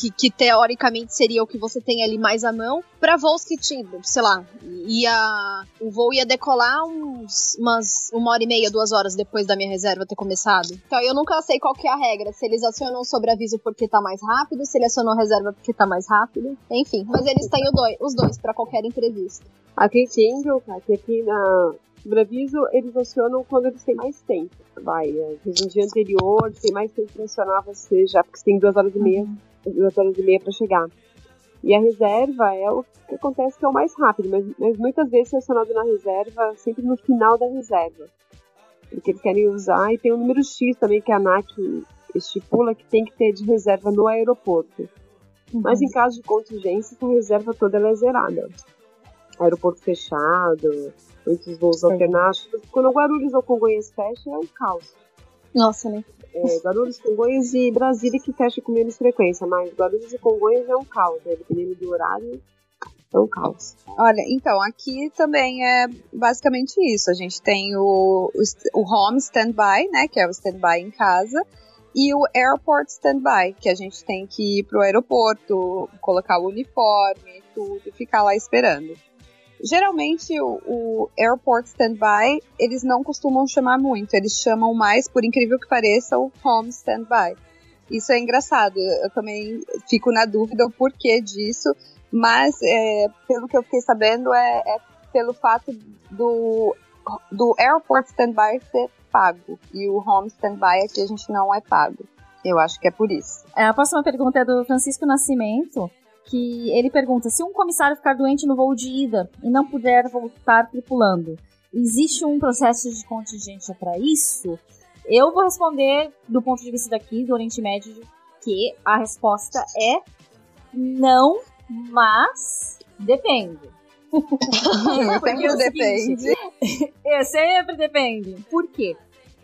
que, que teoricamente seria o que você tem ali mais à mão, para voos que tinha, sei lá, ia, o voo ia decolar uns, umas uma hora e meia, duas horas depois da minha reserva ter começado. Então eu nunca sei qual que é a regra, se eles acionam sobreaviso porque tá mais rápido, se eles acionam reserva porque tá mais rápido, enfim. Mas eles têm dois, os dois para qualquer imprevisto. Aqui entendo, cara, que aqui na sobreaviso eles acionam quando eles têm mais tempo. Vai, às vezes no dia anterior tem mais tempo pra acionar você já, porque você tem duas horas e meia, duas horas e meia pra chegar. E a reserva é o que acontece que é o mais rápido, mas, mas muitas vezes é acionado na reserva sempre no final da reserva. Porque eles querem usar, e tem um número X também que a ANAC estipula que tem que ter de reserva no aeroporto. Mas em caso de contingência, essa reserva toda ela é zerada. Aeroporto fechado, muitos voos alternativos. Quando o Guarulhos ou Congonhas fecha, é um caos. Nossa, né? É, Guarulhos, Congonhas e Brasília que fecha com menos frequência, mas Guarulhos e Congonhas é um caos, né? dependendo do horário, é um caos. Olha, então, aqui também é basicamente isso. A gente tem o, o, o home standby, né, que é o standby em casa, e o airport standby, que a gente tem que ir pro aeroporto, colocar o uniforme, tudo, e ficar lá esperando. Geralmente o, o airport standby eles não costumam chamar muito, eles chamam mais, por incrível que pareça, o home standby. isso é engraçado. Eu também fico na dúvida o porquê disso, mas é, pelo que eu fiquei sabendo é, é pelo fato do, do airport standby ser pago e o home standby aqui a gente não é pago. Eu acho que é por isso. É, a próxima pergunta é do Francisco Nascimento, que ele pergunta: se um comissário ficar doente no voo de ida e não puder voltar tripulando, existe um processo de contingência para isso? Eu vou responder do ponto de vista daqui, do Oriente Médio, que a resposta é não, mas depende. sempre é depende. é, sempre depende. Por quê?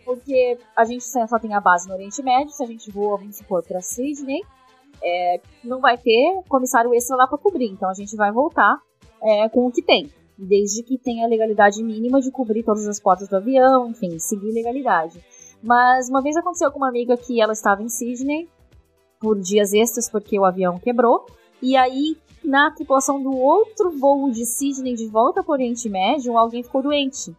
Porque a gente só tem a base no Oriente Médio, se a gente voa, vamos supor, para Sydney, é, não vai ter comissário extra lá para cobrir, então a gente vai voltar é, com o que tem. Desde que tenha a legalidade mínima de cobrir todas as portas do avião, enfim, seguir legalidade. Mas uma vez aconteceu com uma amiga que ela estava em Sydney por dias extras porque o avião quebrou. E aí, na tripulação do outro voo de Sydney de volta para o Oriente Médio, alguém ficou doente.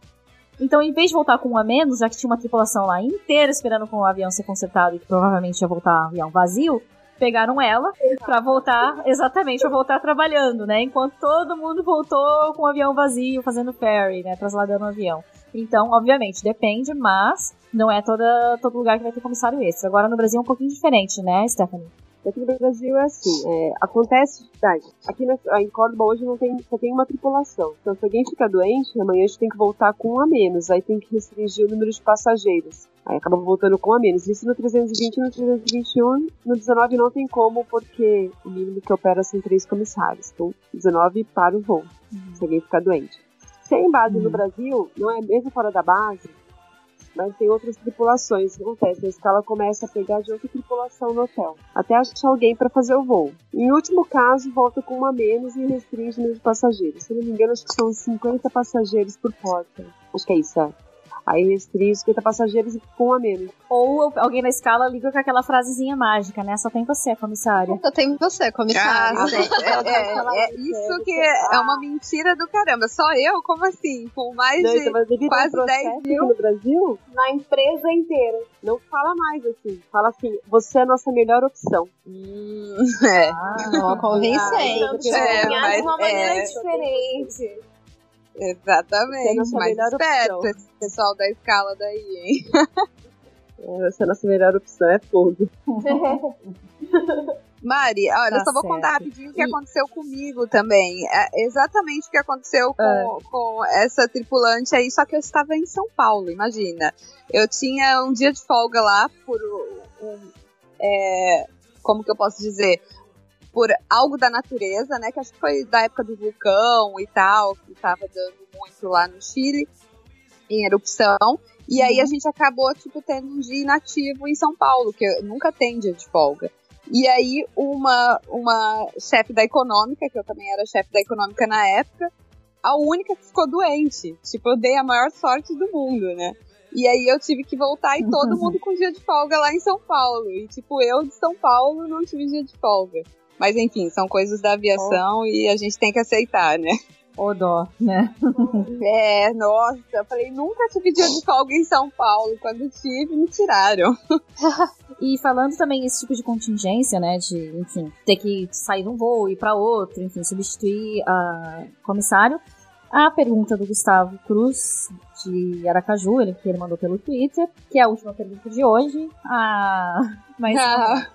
Então, em vez de voltar com um a menos, já que tinha uma tripulação lá inteira esperando com o avião ser consertado e que provavelmente ia voltar avião vazio, pegaram ela para voltar, exatamente, para voltar trabalhando, né? Enquanto todo mundo voltou com o avião vazio, fazendo ferry, né? Trasladando o avião. Então, obviamente, depende, mas não é toda, todo lugar que vai ter comissário extra. Agora no Brasil é um pouquinho diferente, né, Stephanie? Aqui no Brasil é assim, é, acontece, tá, aqui na, em Córdoba hoje não tem, só tem uma tripulação. Então se alguém fica doente, amanhã a gente tem que voltar com um a menos, aí tem que restringir o número de passageiros. Aí acaba voltando com um a menos. Isso no 320 e no 321, no 19 não tem como, porque o mínimo que opera são três comissários. Então 19 para o voo, uhum. se alguém ficar doente. Sem base uhum. no Brasil, não é mesmo fora da base, mas tem outras tripulações que acontece. A escala começa a pegar de outra tripulação no hotel, até achar alguém para fazer o voo. Em último caso, volta com uma menos e restringe o número de passageiros. Se não me engano, acho que são 50 passageiros por porta. Acho que é isso, é. Aí restringe 50 passageiros e com a menos. Ou alguém na escala liga com aquela frasezinha mágica, né? Só tem você, comissária. Só tem você, comissária. Ah, é, é, é, isso que é uma mentira do caramba. Só eu? Como assim? Com mais não, de quase 10 mil? no Brasil? Na empresa inteira. Não fala mais assim. Fala assim, você é a nossa melhor opção. Hum, é. Ah, convincente. Ah, é, mas, de uma maneira é. diferente. Exatamente, mas esperto esse pessoal da escala daí, hein? Essa é a nossa melhor opção, é fogo. Mari, olha, tá eu só vou certo. contar rapidinho o que e... aconteceu comigo também. É exatamente o que aconteceu com, é. com essa tripulante aí, só que eu estava em São Paulo, imagina. Eu tinha um dia de folga lá por um. É, como que eu posso dizer? Por algo da natureza, né? Que acho que foi da época do vulcão e tal, que estava dando muito lá no Chile, em erupção. E aí a uhum. gente acabou, tipo, tendo um dia inativo em São Paulo, que nunca tem dia de folga. E aí uma, uma chefe da econômica, que eu também era chefe da econômica na época, a única que ficou doente. Tipo, eu dei a maior sorte do mundo, né? E aí eu tive que voltar e todo mundo com dia de folga lá em São Paulo. E tipo, eu de São Paulo não tive dia de folga. Mas enfim, são coisas da aviação oh. e a gente tem que aceitar, né? Ô dó, né? é, nossa, eu falei, nunca tive dia de folga em São Paulo. Quando tive, me tiraram. e falando também esse tipo de contingência, né? De, enfim, ter que sair de um voo e ir para outro, enfim, substituir a comissário. A pergunta do Gustavo Cruz, de Aracaju, ele, que ele mandou pelo Twitter, que é a última pergunta de hoje. Ah, mas. Ah.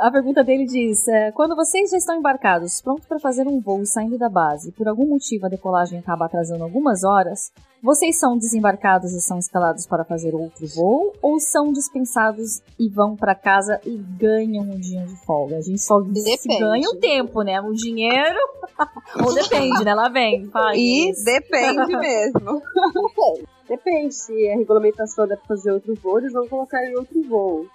a pergunta dele diz: é, Quando vocês já estão embarcados, prontos para fazer um voo saindo da base, por algum motivo a decolagem acaba atrasando algumas horas, vocês são desembarcados e são escalados para fazer outro voo ou são dispensados e vão para casa e ganham um dia de folga? A gente só ganha um tempo, né? O dinheiro. ou depende, né? Lá vem. Faz e depende mesmo. Depende. Se a regulamentação deve fazer outro voo, eles vão colocar em outro voo.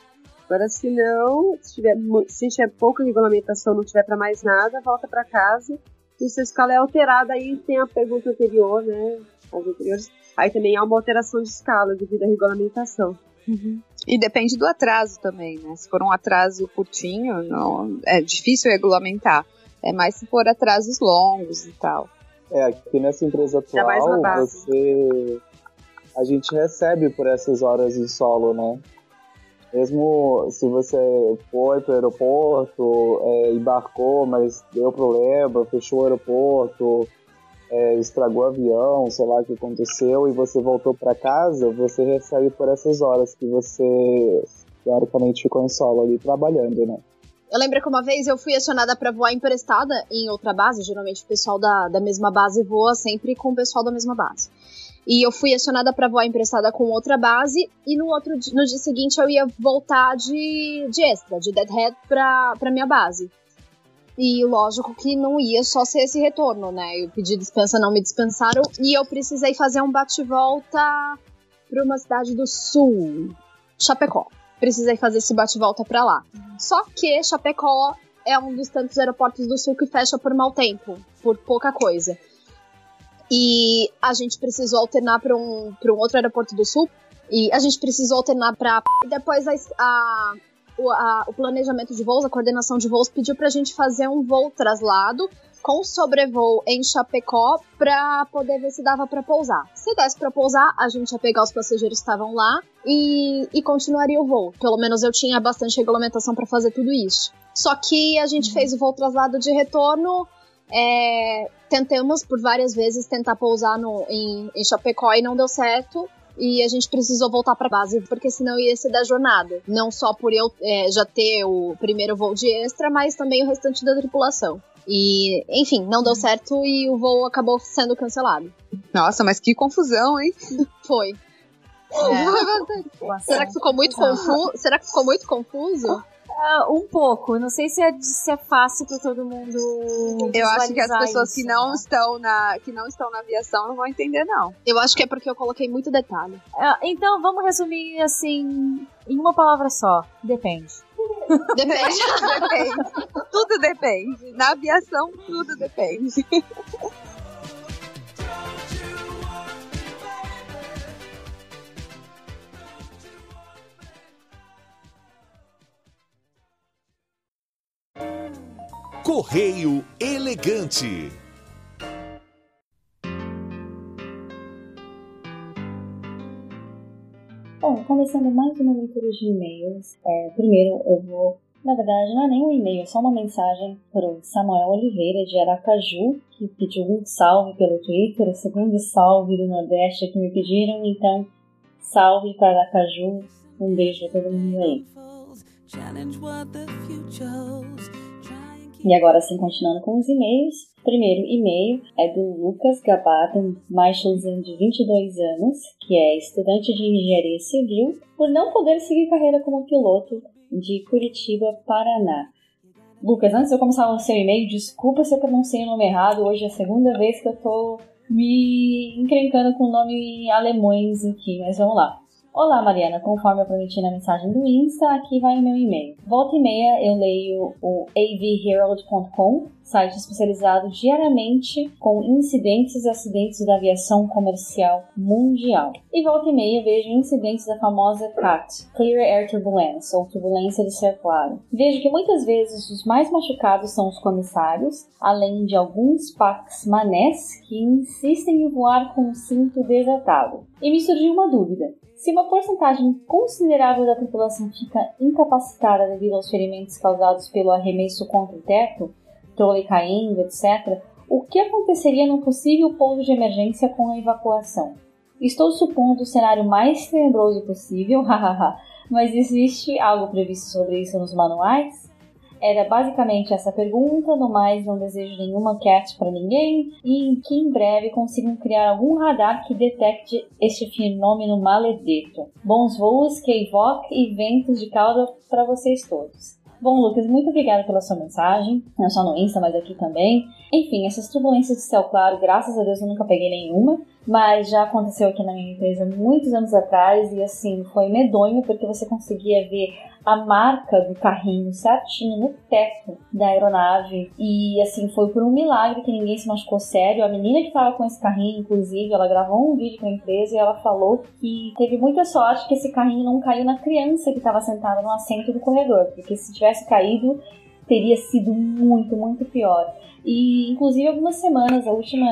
Agora, se não, se tiver, se tiver pouca regulamentação, não tiver para mais nada, volta para casa. E se a escala é alterada, aí tem a pergunta anterior, né? As anteriores. Aí também há uma alteração de escala devido à regulamentação. Uhum. E depende do atraso também, né? Se for um atraso curtinho, não, é difícil regulamentar. É mais se for atrasos longos e tal. É, aqui nessa empresa atual, você, a gente recebe por essas horas em solo, né? Mesmo se você foi para o aeroporto, é, embarcou, mas deu problema, fechou o aeroporto, é, estragou o avião, sei lá o que aconteceu, e você voltou para casa, você recebe por essas horas que você teoricamente ficou em solo ali trabalhando, né? Eu lembro que uma vez eu fui acionada para voar emprestada em outra base. Geralmente o pessoal da, da mesma base voa sempre com o pessoal da mesma base. E eu fui acionada para voar emprestada com outra base. E no outro no dia seguinte eu ia voltar de, de extra, de Deadhead pra, pra minha base. E lógico que não ia só ser esse retorno, né? Eu pedi dispensa, não me dispensaram. E eu precisei fazer um bate-volta pra uma cidade do sul, Chapecó. Precisei fazer esse bate-volta pra lá. Só que Chapecó é um dos tantos aeroportos do sul que fecha por mau tempo, por pouca coisa. E a gente precisou alternar para um, pra um outro aeroporto do sul. E a gente precisou alternar para. Depois a, a, o, a, o planejamento de voos, a coordenação de voos, pediu para a gente fazer um voo traslado com sobrevoo em Chapecó para poder ver se dava para pousar. Se desse para pousar, a gente ia pegar os passageiros que estavam lá e, e continuaria o voo. Pelo menos eu tinha bastante regulamentação para fazer tudo isso. Só que a gente fez o voo traslado de retorno é, tentamos por várias vezes tentar pousar no, em, em Chapecó e não deu certo. E a gente precisou voltar para base, porque senão ia ser da jornada. Não só por eu é, já ter o primeiro voo de extra, mas também o restante da tripulação. E, enfim, não deu certo e o voo acabou sendo cancelado. Nossa, mas que confusão, hein? Foi. É. Será que ficou muito confuso? Será que ficou muito confuso? Uh, um pouco. Não sei se é, se é fácil para todo mundo. Eu acho que as pessoas isso, que não né? estão na que não estão na aviação não vão entender não. Eu acho que é porque eu coloquei muito detalhe. Uh, então vamos resumir assim em uma palavra só. Depende. Depende. depende. Tudo depende. Na aviação tudo depende. Correio Elegante. Bom, começando mais uma leitura de e-mails. É, primeiro eu vou. Na verdade, não é nem um e-mail, é só uma mensagem para o Samuel Oliveira de Aracaju, que pediu um salve pelo Twitter, o segundo salve do Nordeste que me pediram. Então, salve para Aracaju, um beijo a todo mundo aí. E agora sim, continuando com os e-mails. Primeiro e-mail é do Lucas Gabato Michelson, de 22 anos, que é estudante de engenharia civil, por não poder seguir carreira como piloto de Curitiba, Paraná. Lucas, antes de eu começar o seu e-mail, desculpa se eu pronunciei o nome errado. Hoje é a segunda vez que eu tô me encrencando com nome alemães aqui, mas vamos lá. Olá, Mariana. Conforme eu prometi na mensagem do Insta, aqui vai o meu e-mail. Volta e meia eu leio o avherald.com, site especializado diariamente com incidentes e acidentes da aviação comercial mundial. E volta e meia vejo incidentes da famosa CAT, Clear Air Turbulence, ou turbulência de ser claro. Vejo que muitas vezes os mais machucados são os comissários, além de alguns pax manés que insistem em voar com o cinto desatado. E me surgiu uma dúvida. Se uma porcentagem considerável da tripulação fica incapacitada devido aos ferimentos causados pelo arremesso contra o teto, trole caindo, etc., o que aconteceria num possível pouso de emergência com a evacuação? Estou supondo o cenário mais tenebroso possível, hahaha, mas existe algo previsto sobre isso nos manuais? Era basicamente essa pergunta, no mais não desejo nenhuma cat para ninguém e que em breve consigam criar algum radar que detecte este fenômeno maledeto. Bons voos, K-Voc e ventos de cauda para vocês todos. Bom, Lucas, muito obrigada pela sua mensagem, não só no Insta, mas aqui também. Enfim, essas turbulências de céu claro, graças a Deus eu nunca peguei nenhuma, mas já aconteceu aqui na minha empresa muitos anos atrás e assim, foi medonho porque você conseguia ver a marca do carrinho certinho no teto da aeronave. E assim, foi por um milagre que ninguém se machucou sério. A menina que estava com esse carrinho, inclusive, ela gravou um vídeo com a empresa e ela falou que teve muita sorte que esse carrinho não caiu na criança que estava sentada no assento do corredor, porque se tivesse caído, teria sido muito, muito pior. E, inclusive, algumas semanas, a última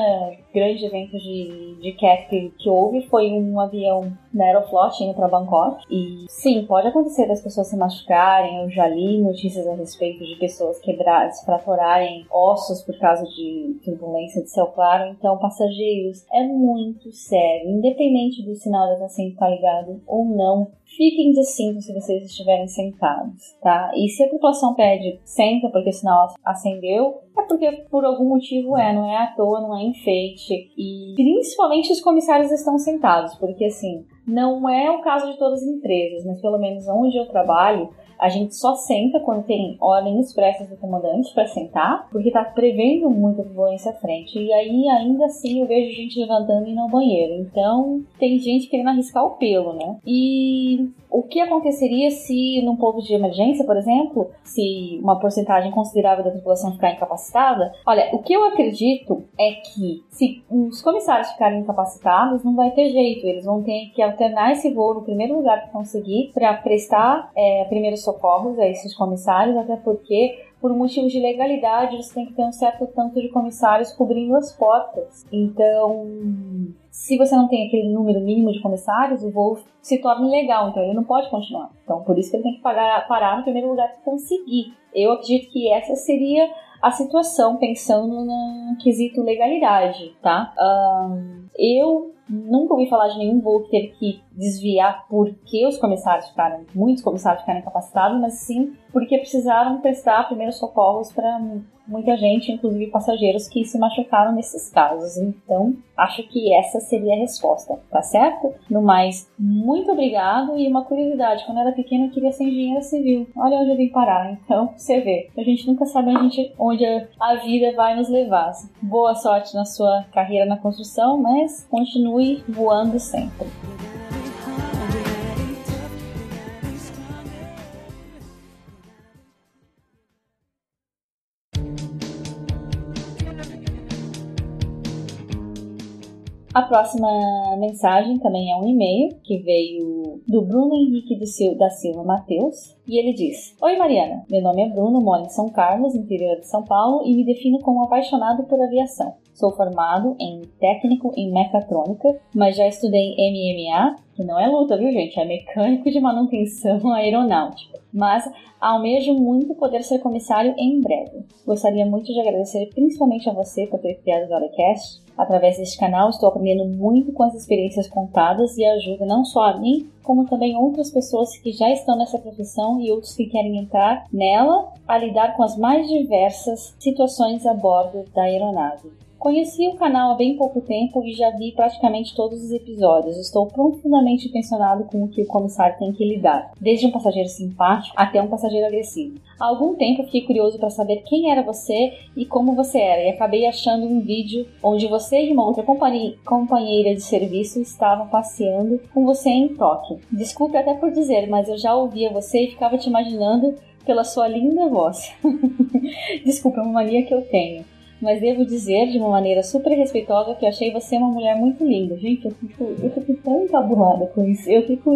grande evento de, de que, que houve foi um avião da Aeroflot indo para Bangkok. E sim, pode acontecer das pessoas se machucarem. Eu já li notícias a respeito de pessoas quebradas, fraturarem ossos por causa de turbulência de céu claro. Então, passageiros, é muito sério. Independente do sinal de estar ligado ou não, fiquem de cinto se vocês estiverem sentados, tá? E se a tripulação pede senta porque o sinal acendeu, é porque por algum motivo é, não é à toa, não é enfeite. E principalmente os comissários estão sentados, porque assim, não é o caso de todas as empresas, mas pelo menos onde eu trabalho, a gente só senta quando tem ordens expressas do comandante para sentar, porque tá prevendo muita violência à frente. E aí, ainda assim, eu vejo gente levantando e ao banheiro. Então, tem gente querendo arriscar o pelo, né? E o que aconteceria se, num povo de emergência, por exemplo, se uma porcentagem considerável da tripulação ficar incapacitada? Olha, o que eu acredito é que se os comissários ficarem incapacitados, não vai ter jeito. Eles vão ter que alternar esse voo no primeiro lugar que conseguir para prestar é, primeiros socorros a esses comissários, até porque por motivos de legalidade, você tem que ter um certo tanto de comissários cobrindo as portas. Então, se você não tem aquele número mínimo de comissários, o voo se torna ilegal, então ele não pode continuar. Então, por isso que ele tem que pagar, parar no primeiro lugar que conseguir. Eu acredito que essa seria a situação, pensando no quesito legalidade, tá? Um, eu nunca ouvi falar de nenhum voo que teve que desviar porque os comissários ficaram, muitos comissários ficaram incapacitados, mas sim porque precisaram prestar primeiros socorros para muita gente, inclusive passageiros que se machucaram nesses casos. Então, acho que essa seria a resposta, tá certo? No mais, muito obrigado e uma curiosidade, quando eu era pequena eu queria ser engenheira civil. Olha onde eu vim parar, então você vê. A gente nunca sabe a, gente, onde a vida vai nos levar. Boa sorte na sua carreira na construção, mas continue voando sempre. A próxima mensagem também é um e-mail que veio do Bruno Henrique da Silva Mateus e ele diz: Oi Mariana, meu nome é Bruno, moro em São Carlos, interior de São Paulo e me defino como apaixonado por aviação. Sou formado em técnico em mecatrônica, mas já estudei MMA, que não é luta, viu gente? É mecânico de manutenção aeronáutica. Mas almejo muito poder ser comissário em breve. Gostaria muito de agradecer principalmente a você por ter criado o Galecast. Através deste canal estou aprendendo muito com as experiências contadas e ajuda não só a mim, como também outras pessoas que já estão nessa profissão e outros que querem entrar nela a lidar com as mais diversas situações a bordo da aeronave. Conheci o canal há bem pouco tempo e já vi praticamente todos os episódios. Estou profundamente impressionado com o que o comissário tem que lidar, desde um passageiro simpático até um passageiro agressivo. Há algum tempo fiquei curioso para saber quem era você e como você era, e acabei achando um vídeo onde você e uma outra companheira de serviço estavam passeando com você em Tóquio. Desculpe até por dizer, mas eu já ouvia você e ficava te imaginando pela sua linda voz. Desculpa, é uma mania que eu tenho mas devo dizer de uma maneira super respeitosa que eu achei você uma mulher muito linda. Gente, eu fico, eu fico tão encabulada com isso. Eu fico.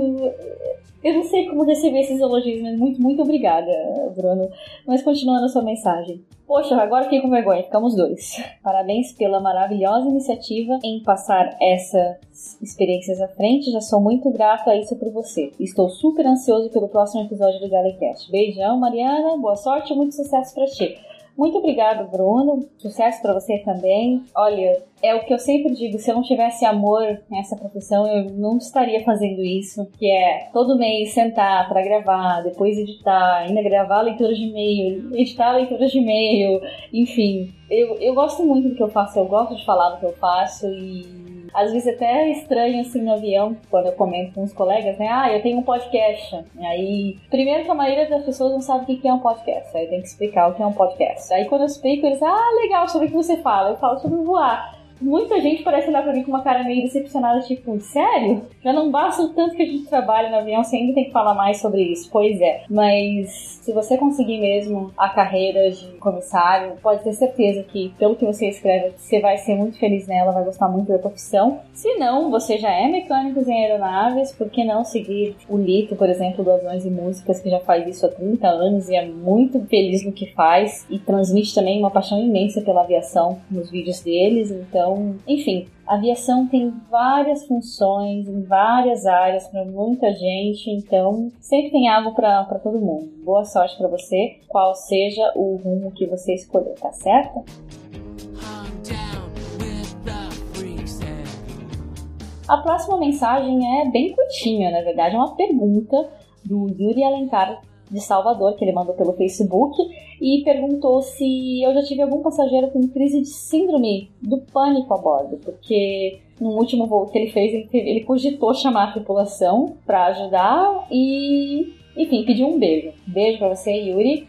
Eu não sei como receber esses elogios, mas muito, muito obrigada, Bruno. Mas continuando a sua mensagem. Poxa, agora fiquei com vergonha, ficamos dois. Parabéns pela maravilhosa iniciativa em passar essas experiências à frente. Já sou muito grato a isso por você. Estou super ansioso pelo próximo episódio do Galecast. Beijão, Mariana. Boa sorte e muito sucesso para ti. Muito obrigado, Bruno. Sucesso para você também. Olha, é o que eu sempre digo, se eu não tivesse amor nessa profissão, eu não estaria fazendo isso, que é todo mês sentar para gravar, depois editar, ainda gravar leitura de e-mail, editar leitura de e-mail, enfim. Eu, eu gosto muito do que eu faço, eu gosto de falar do que eu faço e às vezes até é estranho assim no avião, quando eu comento com os colegas, né? Ah, eu tenho um podcast. Aí, primeiro que a maioria das pessoas não sabe o que é um podcast. Aí tem que explicar o que é um podcast. Aí quando eu explico, eles, ah, legal, sobre o que você fala. Eu falo sobre voar. Muita gente parece olhar pra mim com uma cara meio decepcionada, tipo, sério? Já não basta o tanto que a gente trabalha no avião, você ainda tem que falar mais sobre isso. Pois é. Mas se você conseguir mesmo a carreira de comissário, pode ter certeza que, pelo que você escreve, você vai ser muito feliz nela, vai gostar muito da profissão. Se não, você já é mecânico em aeronaves, por que não seguir o Lito, por exemplo, do Aviões e Músicas, que já faz isso há 30 anos e é muito feliz no que faz e transmite também uma paixão imensa pela aviação nos vídeos deles. Então, enfim, a aviação tem várias funções em várias áreas para muita gente, então sempre tem algo para todo mundo. Boa sorte para você, qual seja o rumo que você escolher, tá certo? A próxima mensagem é bem curtinha, na verdade, é uma pergunta do Yuri Alencar de Salvador, que ele mandou pelo Facebook, e perguntou se eu já tive algum passageiro com crise de síndrome do pânico a bordo, porque no último voo que ele fez, ele, teve, ele cogitou chamar a tripulação para ajudar e, enfim, pediu um beijo. Beijo para você, Yuri.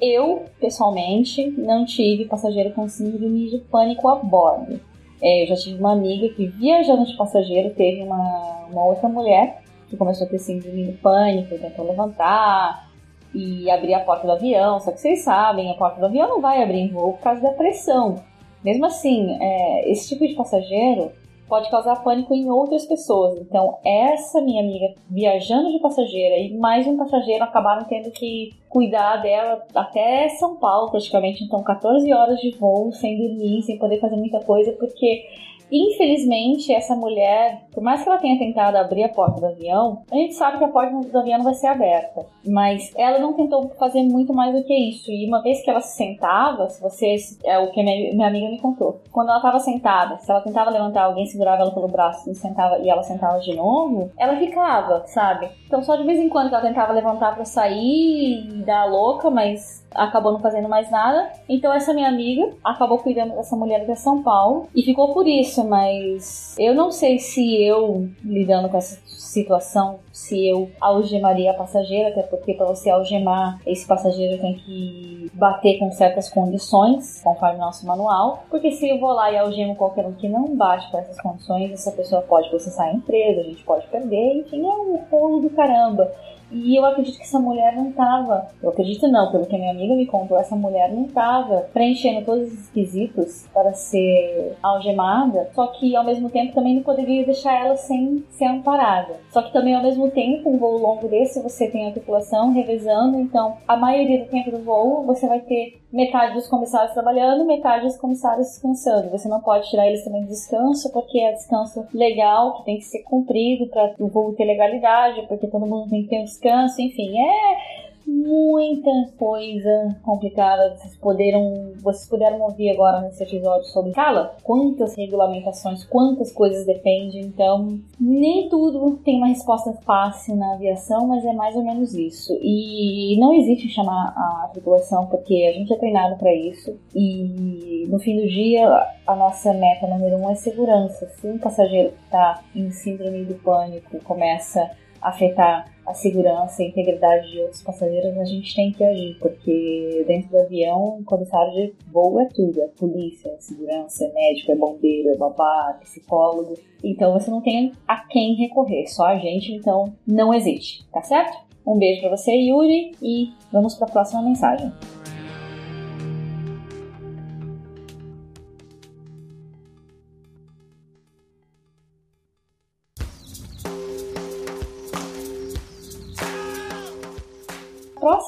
Eu, pessoalmente, não tive passageiro com síndrome de pânico a bordo. É, eu já tive uma amiga que, viajando de passageiro, teve uma, uma outra mulher que começou a ter síndrome de pânico, tentou levantar e abrir a porta do avião. Só que vocês sabem, a porta do avião não vai abrir em voo por causa da pressão. Mesmo assim, é, esse tipo de passageiro pode causar pânico em outras pessoas. Então, essa minha amiga viajando de passageira e mais um passageiro acabaram tendo que cuidar dela até São Paulo, praticamente. Então, 14 horas de voo sem dormir, sem poder fazer muita coisa, porque Infelizmente, essa mulher, por mais que ela tenha tentado abrir a porta do avião, a gente sabe que a porta do avião não vai ser aberta. Mas ela não tentou fazer muito mais do que isso. E uma vez que ela se sentava, se você. É o que minha, minha amiga me contou. Quando ela estava sentada, se ela tentava levantar alguém, segurava ela pelo braço e, sentava, e ela sentava de novo, ela ficava, sabe? Então só de vez em quando ela tentava levantar para sair e dar a louca, mas acabou não fazendo mais nada. Então essa minha amiga acabou cuidando dessa mulher até São Paulo e ficou por isso, mas eu não sei se eu lidando com essa situação, se eu algemaria a passageira, até porque para você algemar esse passageiro tem que bater com certas condições, conforme nosso manual, porque se eu vou lá e algemo qualquer um que não bate com essas condições, essa pessoa pode processar a empresa, a gente pode perder, enfim, é um rolo do caramba. E eu acredito que essa mulher não estava, eu acredito não, pelo que a minha amiga me contou, essa mulher não estava preenchendo todos os requisitos para ser algemada, só que ao mesmo tempo também não poderia deixar ela sem ser amparada. Só que também ao mesmo tempo, um voo longo desse, você tem a tripulação revezando, então a maioria do tempo do voo você vai ter metade dos comissários trabalhando, metade dos comissários descansando. Você não pode tirar eles também de descanso, porque é descanso legal, que tem que ser cumprido para o voo ter legalidade, porque todo mundo tem que ter descanso, enfim, é muita coisa complicada. Vocês puderam, vocês puderam ouvir agora nesse episódio sobre escala, quantas regulamentações, quantas coisas dependem. Então, nem tudo tem uma resposta fácil na aviação, mas é mais ou menos isso. E não existe chamar a tripulação porque a gente é treinado para isso. E no fim do dia, a nossa meta número um é segurança. Se um passageiro está em síndrome do pânico começa afetar a segurança e a integridade de outros passageiros, a gente tem que agir, porque dentro do avião, o comissário de voo é tudo, é polícia, é segurança, é médico, é bombeiro, é babá, é psicólogo. Então você não tem a quem recorrer, só a gente, então não existe, tá certo? Um beijo para você, Yuri, e vamos para a próxima mensagem.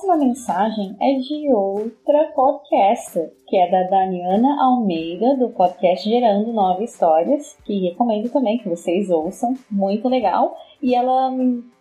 Próxima mensagem é de outra podcaster, que é da Daniana Almeida, do podcast Gerando Nove Histórias, que recomendo também que vocês ouçam, muito legal. E ela,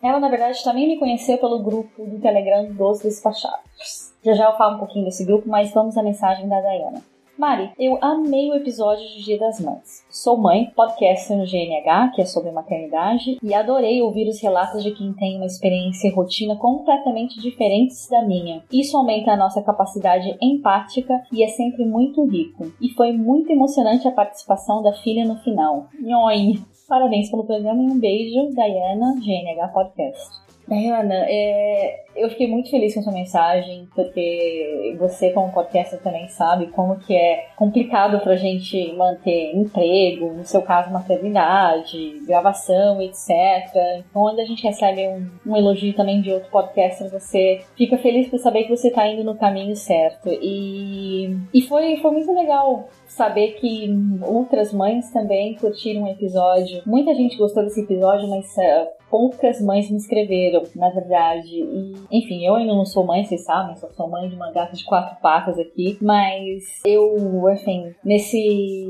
ela na verdade, também me conheceu pelo grupo do Telegram dos Despachados. Já já eu falo um pouquinho desse grupo, mas vamos à mensagem da Dayana. Mari, eu amei o episódio de Dia das Mães. Sou mãe, podcast no GNH, que é sobre maternidade, e adorei ouvir os relatos de quem tem uma experiência e rotina completamente diferentes da minha. Isso aumenta a nossa capacidade empática e é sempre muito rico. E foi muito emocionante a participação da filha no final. Nhoi! Parabéns pelo programa e um beijo, Diana, GNH Podcast. Diana, é, eu fiquei muito feliz com sua mensagem, porque você, como podcaster, também sabe como que é complicado pra gente manter emprego, no seu caso, maternidade, gravação, etc. Então, quando a gente recebe um, um elogio também de outro podcaster, você fica feliz por saber que você tá indo no caminho certo. E, e foi, foi muito legal saber que outras mães também curtiram o episódio. Muita gente gostou desse episódio, mas uh, poucas mães me escreveram, na verdade. E, enfim, eu ainda não sou mãe, vocês sabem, só sou mãe de uma gata de quatro patas aqui, mas eu, enfim, nesse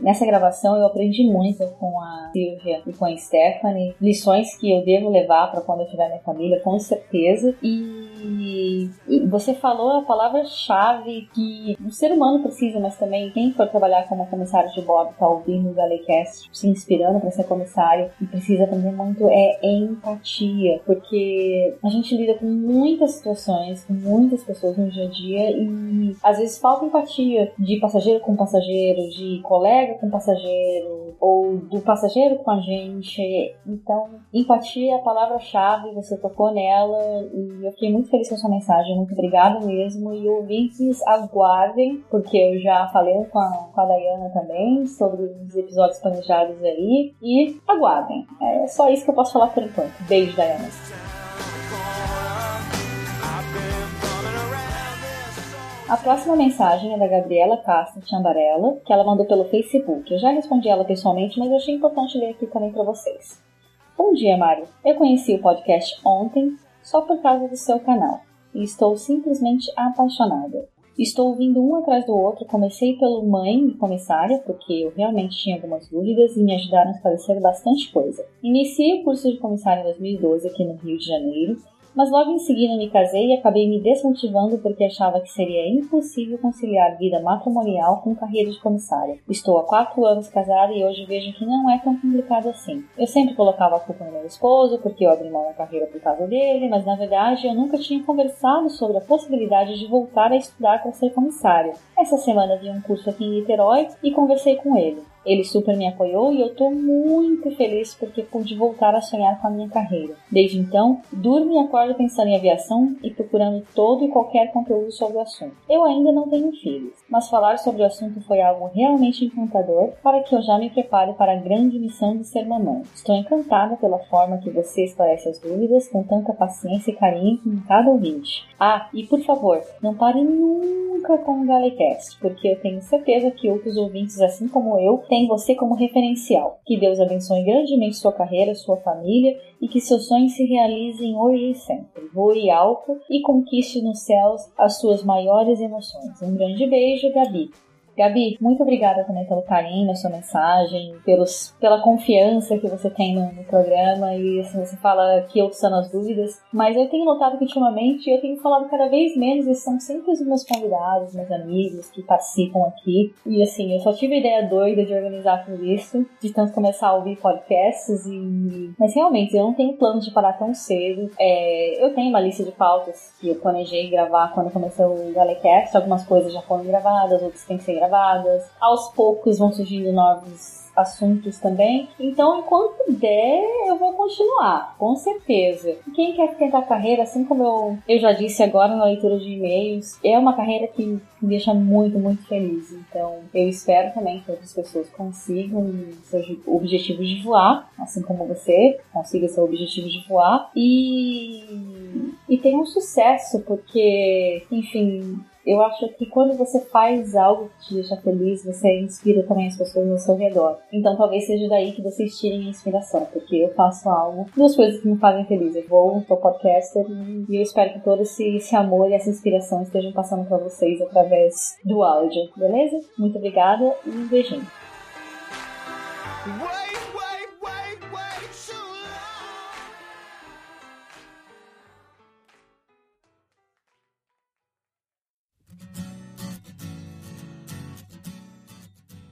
Nessa gravação eu aprendi muito com a Silvia e com a Stephanie, lições que eu devo levar para quando eu tiver minha família, com certeza. E você falou a palavra-chave que o ser humano precisa, mas também quem for trabalhar como comissário de bordo, tá ouvindo o Galecast, se inspirando para ser comissário e precisa aprender muito é empatia, porque a gente lida com muitas situações, com muitas pessoas no dia a dia e às vezes falta empatia de passageiro com passageiro, de colega com passageiro ou do passageiro com a gente. Então, empatia é a palavra-chave, você tocou nela e eu fiquei muito feliz com a sua mensagem. Muito obrigada mesmo. E ouvintes, aguardem, porque eu já falei com a, com a Dayana também sobre os episódios planejados aí. E aguardem. É só isso que eu posso falar por enquanto. Beijo, Dayana. A próxima mensagem é da Gabriela Castro Chambarella, que ela mandou pelo Facebook. Eu já respondi ela pessoalmente, mas achei importante ler aqui também para vocês. Bom dia, Mário. Eu conheci o podcast ontem só por causa do seu canal e estou simplesmente apaixonada. Estou ouvindo um atrás do outro. Comecei pelo Mãe e Comissária, porque eu realmente tinha algumas dúvidas e me ajudaram a esclarecer bastante coisa. Iniciei o curso de comissária em 2012 aqui no Rio de Janeiro mas logo em seguida me casei e acabei me desmotivando porque achava que seria impossível conciliar vida matrimonial com carreira de comissária. Estou há quatro anos casada e hoje vejo que não é tão complicado assim. Eu sempre colocava a culpa no meu esposo porque eu abri mão da carreira por causa dele, mas na verdade eu nunca tinha conversado sobre a possibilidade de voltar a estudar para ser comissária. Essa semana vi um curso aqui em Niterói e conversei com ele. Ele super me apoiou e eu tô muito feliz porque pude voltar a sonhar com a minha carreira. Desde então, durmo e acordo pensando em aviação e procurando todo e qualquer conteúdo sobre o assunto. Eu ainda não tenho filhos, mas falar sobre o assunto foi algo realmente encantador para que eu já me prepare para a grande missão de ser mamãe. Estou encantada pela forma que você esclarece as dúvidas com tanta paciência e carinho com cada ouvinte. Ah, e por favor, não pare nunca com o Galecast, porque eu tenho certeza que outros ouvintes, assim como eu, tem você como referencial. Que Deus abençoe grandemente sua carreira, sua família e que seus sonhos se realizem hoje e sempre. Voe alto e conquiste nos céus as suas maiores emoções. Um grande beijo, Gabi. Gabi, muito obrigada também pelo carinho na sua mensagem, pelos, pela confiança que você tem no, no programa. E assim, você fala que eu são as dúvidas, mas eu tenho notado que ultimamente eu tenho falado cada vez menos e são sempre os meus convidados, meus amigos que participam aqui. E assim, eu só tive a ideia doida de organizar tudo isso, de tanto começar a ouvir podcasts e... Mas realmente, eu não tenho plano de parar tão cedo. É, eu tenho uma lista de pautas que eu planejei gravar quando começou o Galecast, algumas coisas já foram gravadas, outras têm que ser gravadas. Aos poucos vão surgindo novos assuntos também. Então, enquanto der, eu vou continuar, com certeza. Quem quer tentar carreira, assim como eu, eu já disse agora na leitura de e-mails, é uma carreira que me deixa muito, muito feliz. Então, eu espero também que outras pessoas consigam seus objetivos de voar, assim como você consiga seu objetivo de voar e, e tenha um sucesso, porque, enfim, eu acho que quando você faz algo que te deixa feliz, você inspira também as pessoas ao seu redor. Então talvez seja daí que vocês tirem a inspiração, porque eu faço algo, duas coisas que me fazem feliz. Eu vou, sou podcaster e eu espero que todo esse, esse amor e essa inspiração estejam passando para vocês através do áudio, beleza? Muito obrigada e um beijinho.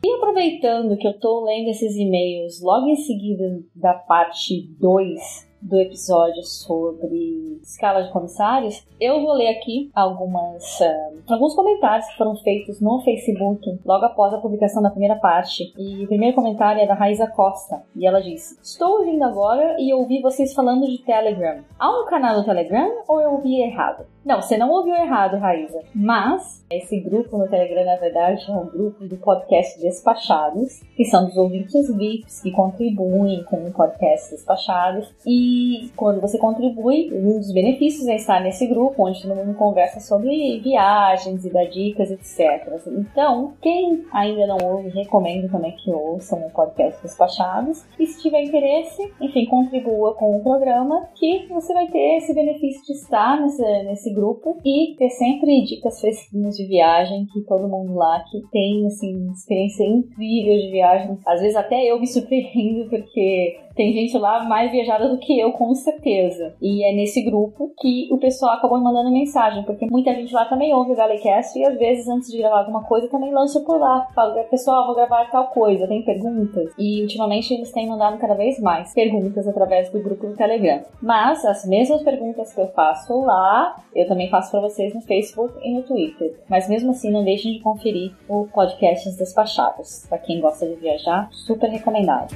E aproveitando que eu tô lendo esses e-mails logo em seguida da parte 2 do episódio sobre escala de comissários, eu vou ler aqui algumas, uh, alguns comentários que foram feitos no Facebook logo após a publicação da primeira parte. E o primeiro comentário é da Raíza Costa, e ela diz: Estou ouvindo agora e ouvi vocês falando de Telegram. Há um canal no Telegram ou eu ouvi errado? Não, você não ouviu errado, Raíza. Mas esse grupo no Telegram, na verdade, é um grupo do podcast Despachados, que são dos ouvintes VIPs que contribuem com o podcast Despachados. E quando você contribui, um dos benefícios é estar nesse grupo, onde todo mundo conversa sobre viagens e dá dicas, etc. Então, quem ainda não ouve, recomendo também que ouçam o podcast Despachados. E se tiver interesse, enfim, contribua com o programa, que você vai ter esse benefício de estar nesse, nesse grupo e ter sempre dicas fresquinhas de viagem que todo mundo lá que tem assim experiência incrível de viagem. Às vezes até eu me surpreendo porque tem gente lá mais viajada do que eu, com certeza. E é nesse grupo que o pessoal acabou mandando mensagem, porque muita gente lá também ouve o Galecast e às vezes antes de gravar alguma coisa também lança por lá. Fala, pessoal, vou gravar tal coisa, tem perguntas? E ultimamente eles têm mandado cada vez mais perguntas através do grupo do Telegram. Mas as mesmas perguntas que eu faço lá, eu também faço para vocês no Facebook e no Twitter. Mas mesmo assim, não deixem de conferir o podcast Despachados. Para quem gosta de viajar, super recomendado.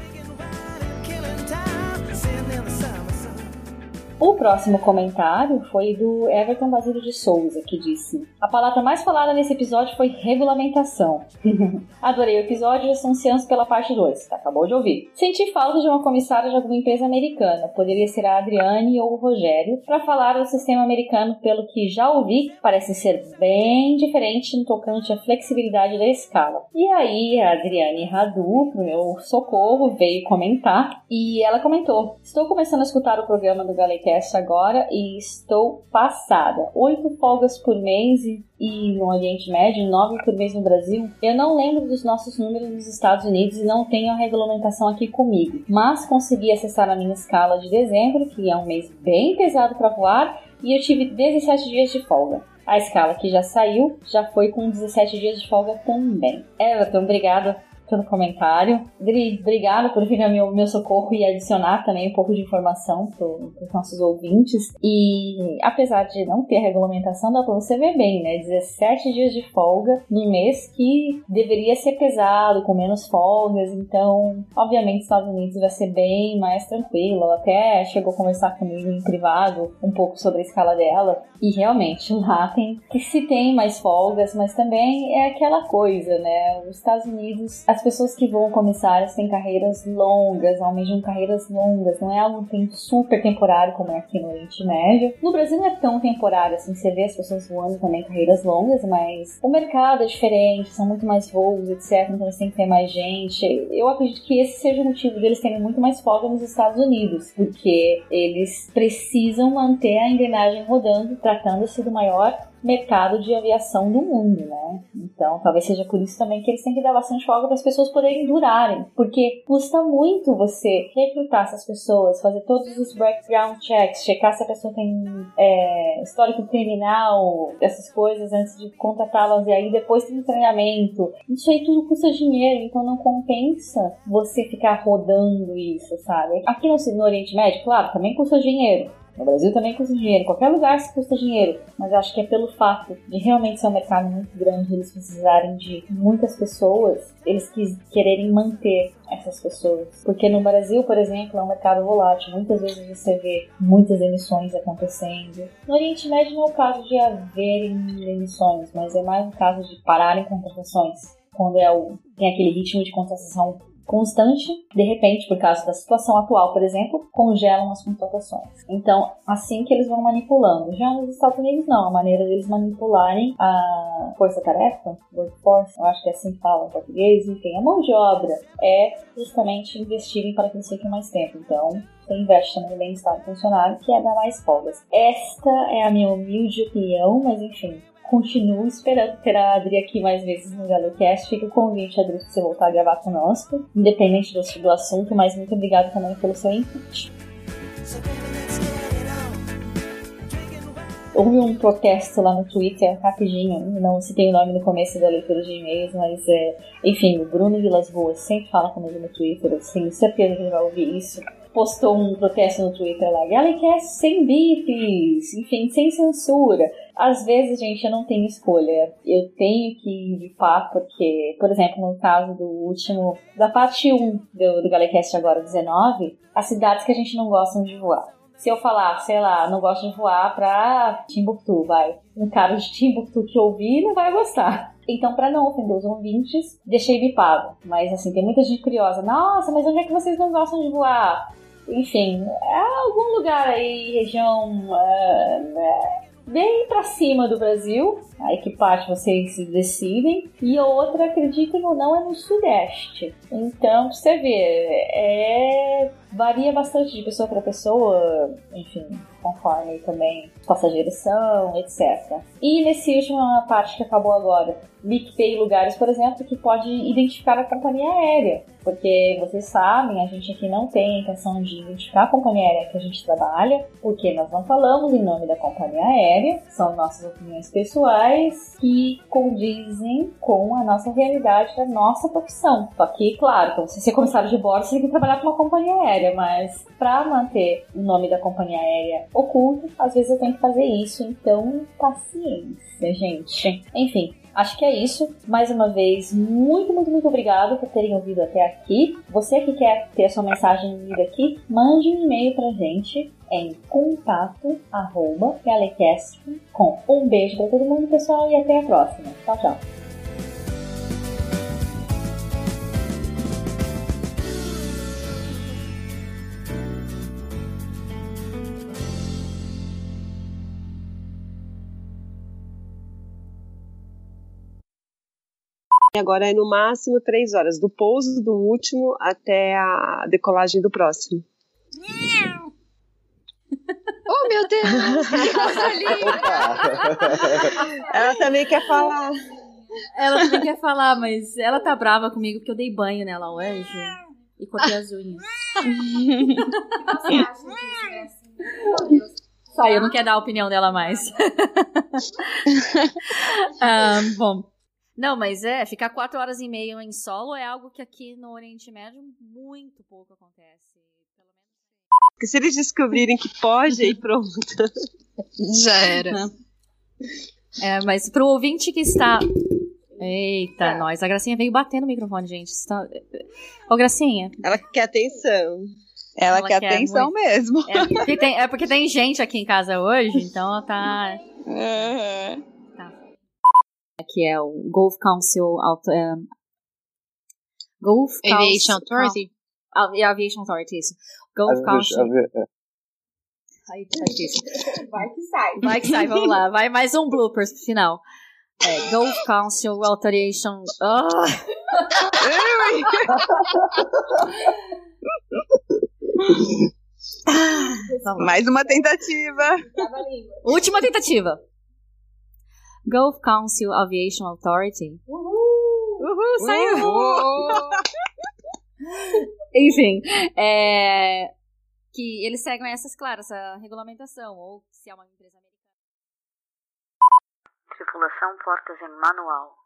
O próximo comentário foi do Everton Basílio de Souza, que disse: A palavra mais falada nesse episódio foi regulamentação. Adorei o episódio e são ansioso pela parte 2, que acabou de ouvir. Senti falta de uma comissária de alguma empresa americana, poderia ser a Adriane ou o Rogério, para falar do sistema americano, pelo que já ouvi, parece ser bem diferente no tocante à flexibilidade da escala. E aí a Adriane Radu, pro meu socorro, veio comentar e ela comentou: Estou começando a escutar o programa do Galecast podcast agora e estou passada. Oito folgas por mês e, e no Oriente Médio, nove por mês no Brasil. Eu não lembro dos nossos números nos Estados Unidos e não tenho a regulamentação aqui comigo, mas consegui acessar a minha escala de dezembro, que é um mês bem pesado para voar, e eu tive 17 dias de folga. A escala que já saiu já foi com 17 dias de folga também. Everton, obrigada pelo comentário. Dri, obrigado por vir ao meu, meu socorro e adicionar também um pouco de informação para os nossos ouvintes. E apesar de não ter regulamentação, dá para você ver bem, né? 17 dias de folga no mês que deveria ser pesado, com menos folgas. Então, obviamente, Estados Unidos vai ser bem mais tranquilo. Até chegou a conversar comigo em privado um pouco sobre a escala dela. E realmente, lá tem que se tem mais folgas, mas também é aquela coisa, né? Os Estados Unidos, as pessoas que voam comissários têm carreiras longas, almejam carreiras longas, não é algo tem super temporário como é aqui no Oriente Médio. No Brasil não é tão temporário assim, você vê as pessoas voando também carreiras longas, mas o mercado é diferente, são muito mais voos, etc. Então eles têm que ter mais gente. Eu acredito que esse seja o motivo deles terem muito mais folga nos Estados Unidos, porque eles precisam manter a engrenagem rodando, tratando-se do maior mercado de aviação do mundo, né? Então, talvez seja por isso também que eles têm que dar bastante folga para as pessoas poderem durarem, porque custa muito você recrutar essas pessoas, fazer todos os background checks, checar se a pessoa tem é, histórico criminal, essas coisas antes de contratá-las e aí depois tem um treinamento. Isso aí tudo custa dinheiro, então não compensa você ficar rodando isso, sabe? Aqui no, no Oriente Médio, claro, também custa dinheiro. No Brasil também custa dinheiro, qualquer lugar se custa dinheiro, mas acho que é pelo fato de realmente ser um mercado muito grande, eles precisarem de muitas pessoas, eles quererem manter essas pessoas. Porque no Brasil, por exemplo, é um mercado volátil, muitas vezes você vê muitas emissões acontecendo. No Oriente Médio não é o caso de haverem emissões, mas é mais o caso de pararem contratações. Quando é o, tem aquele ritmo de contratação constante, de repente, por causa da situação atual, por exemplo, congelam as contratações. Então, assim que eles vão manipulando. Já nos Estados Unidos, não. A maneira deles manipularem a força-tarefa, workforce, eu acho que é assim que fala em português, enfim, a mão de obra, é justamente investirem para que eles fiquem mais tempo. Então, você investe também no bem-estar do funcionário, que é dar mais folgas. Esta é a minha humilde opinião, mas enfim, continuo esperando ter a Adri aqui mais vezes no GaloCast. Fica o convite, Adri, para você voltar a gravar conosco, independente do, do assunto, mas muito obrigada também pelo seu input. Houve um protesto lá no Twitter, rapidinho, não citei o nome no começo da leitura de e-mails, mas é, enfim, o Bruno Vilas Boas sempre fala comigo no Twitter, eu tenho certeza que ele vai ouvir isso postou um protesto no Twitter lá, Galecast sem bifes, enfim, sem censura. Às vezes, gente, eu não tenho escolha. Eu tenho que, fato, porque, por exemplo, no caso do último, da parte 1 do, do Galecast agora 19, as cidades que a gente não gosta de voar. Se eu falar, sei lá, não gosto de voar pra Timbuktu, vai. Um cara de Timbuktu que ouvir não vai gostar. Então, para não ofender os ouvintes, deixei bipado. Mas, assim, tem muita gente curiosa. Nossa, mas onde é que vocês não gostam de voar? Enfim, é algum lugar aí, região. Uh, bem para cima do Brasil. Aí que parte vocês decidem. E a outra, acreditem ou não, é no Sudeste. Então, você ver, é... varia bastante de pessoa para pessoa, enfim, conforme também passageiros são, etc. E nesse última parte que acabou agora, PicPay lugares, por exemplo, que pode identificar a companhia aérea. Porque vocês sabem, a gente aqui não tem a intenção de identificar a companhia aérea que a gente trabalha, porque nós não falamos em nome da companhia aérea, são nossas opiniões pessoais que condizem com a nossa realidade da nossa profissão. Só que, claro, se você é comissário de bordo, você tem que trabalhar com uma companhia aérea, mas para manter o nome da companhia aérea oculto, às vezes eu tenho fazer isso, então paciência, gente. Enfim, Acho que é isso. Mais uma vez, muito, muito, muito obrigado por terem ouvido até aqui. Você que quer ter a sua mensagem lida aqui, mande um e-mail pra gente em contato com um beijo para todo mundo, pessoal, e até a próxima. Tchau, tchau. Agora é no máximo três horas, do pouso do último até a decolagem do próximo. oh, meu Deus! ela também quer falar. Ela também quer falar, mas ela tá brava comigo porque eu dei banho nela hoje e cortei as unhas. Sai, eu não quero dar a opinião dela mais. um, bom, não, mas é, ficar quatro horas e meia em solo é algo que aqui no Oriente Médio muito pouco acontece. Pelo menos. Porque se eles descobrirem que pode, aí pronto. Já era. É, mas pro ouvinte que está. Eita, é. nós. A Gracinha veio bater no microfone, gente. Está... Ô, Gracinha. Ela quer atenção. Ela, ela quer, quer, atenção muito... mesmo. É porque, tem, é porque tem gente aqui em casa hoje, então ela tá. Uhum que é o Gulf Council um, Gulf Aviation Authority. Ah, Aviation Authority, isso. Gulf Council. Aí, tá. Vai que sai. Vai que sai, vamos lá. Vai mais um bloopers pro final. É, Gulf Council Authorization. Oh. mais uma tentativa. Última tentativa. Gulf Council Aviation Authority. Uhul! Uhul, saiu! Uhul. Enfim, é, que eles seguem essas, claro, essa regulamentação, ou se é uma empresa americana. Tripulação portas em manual.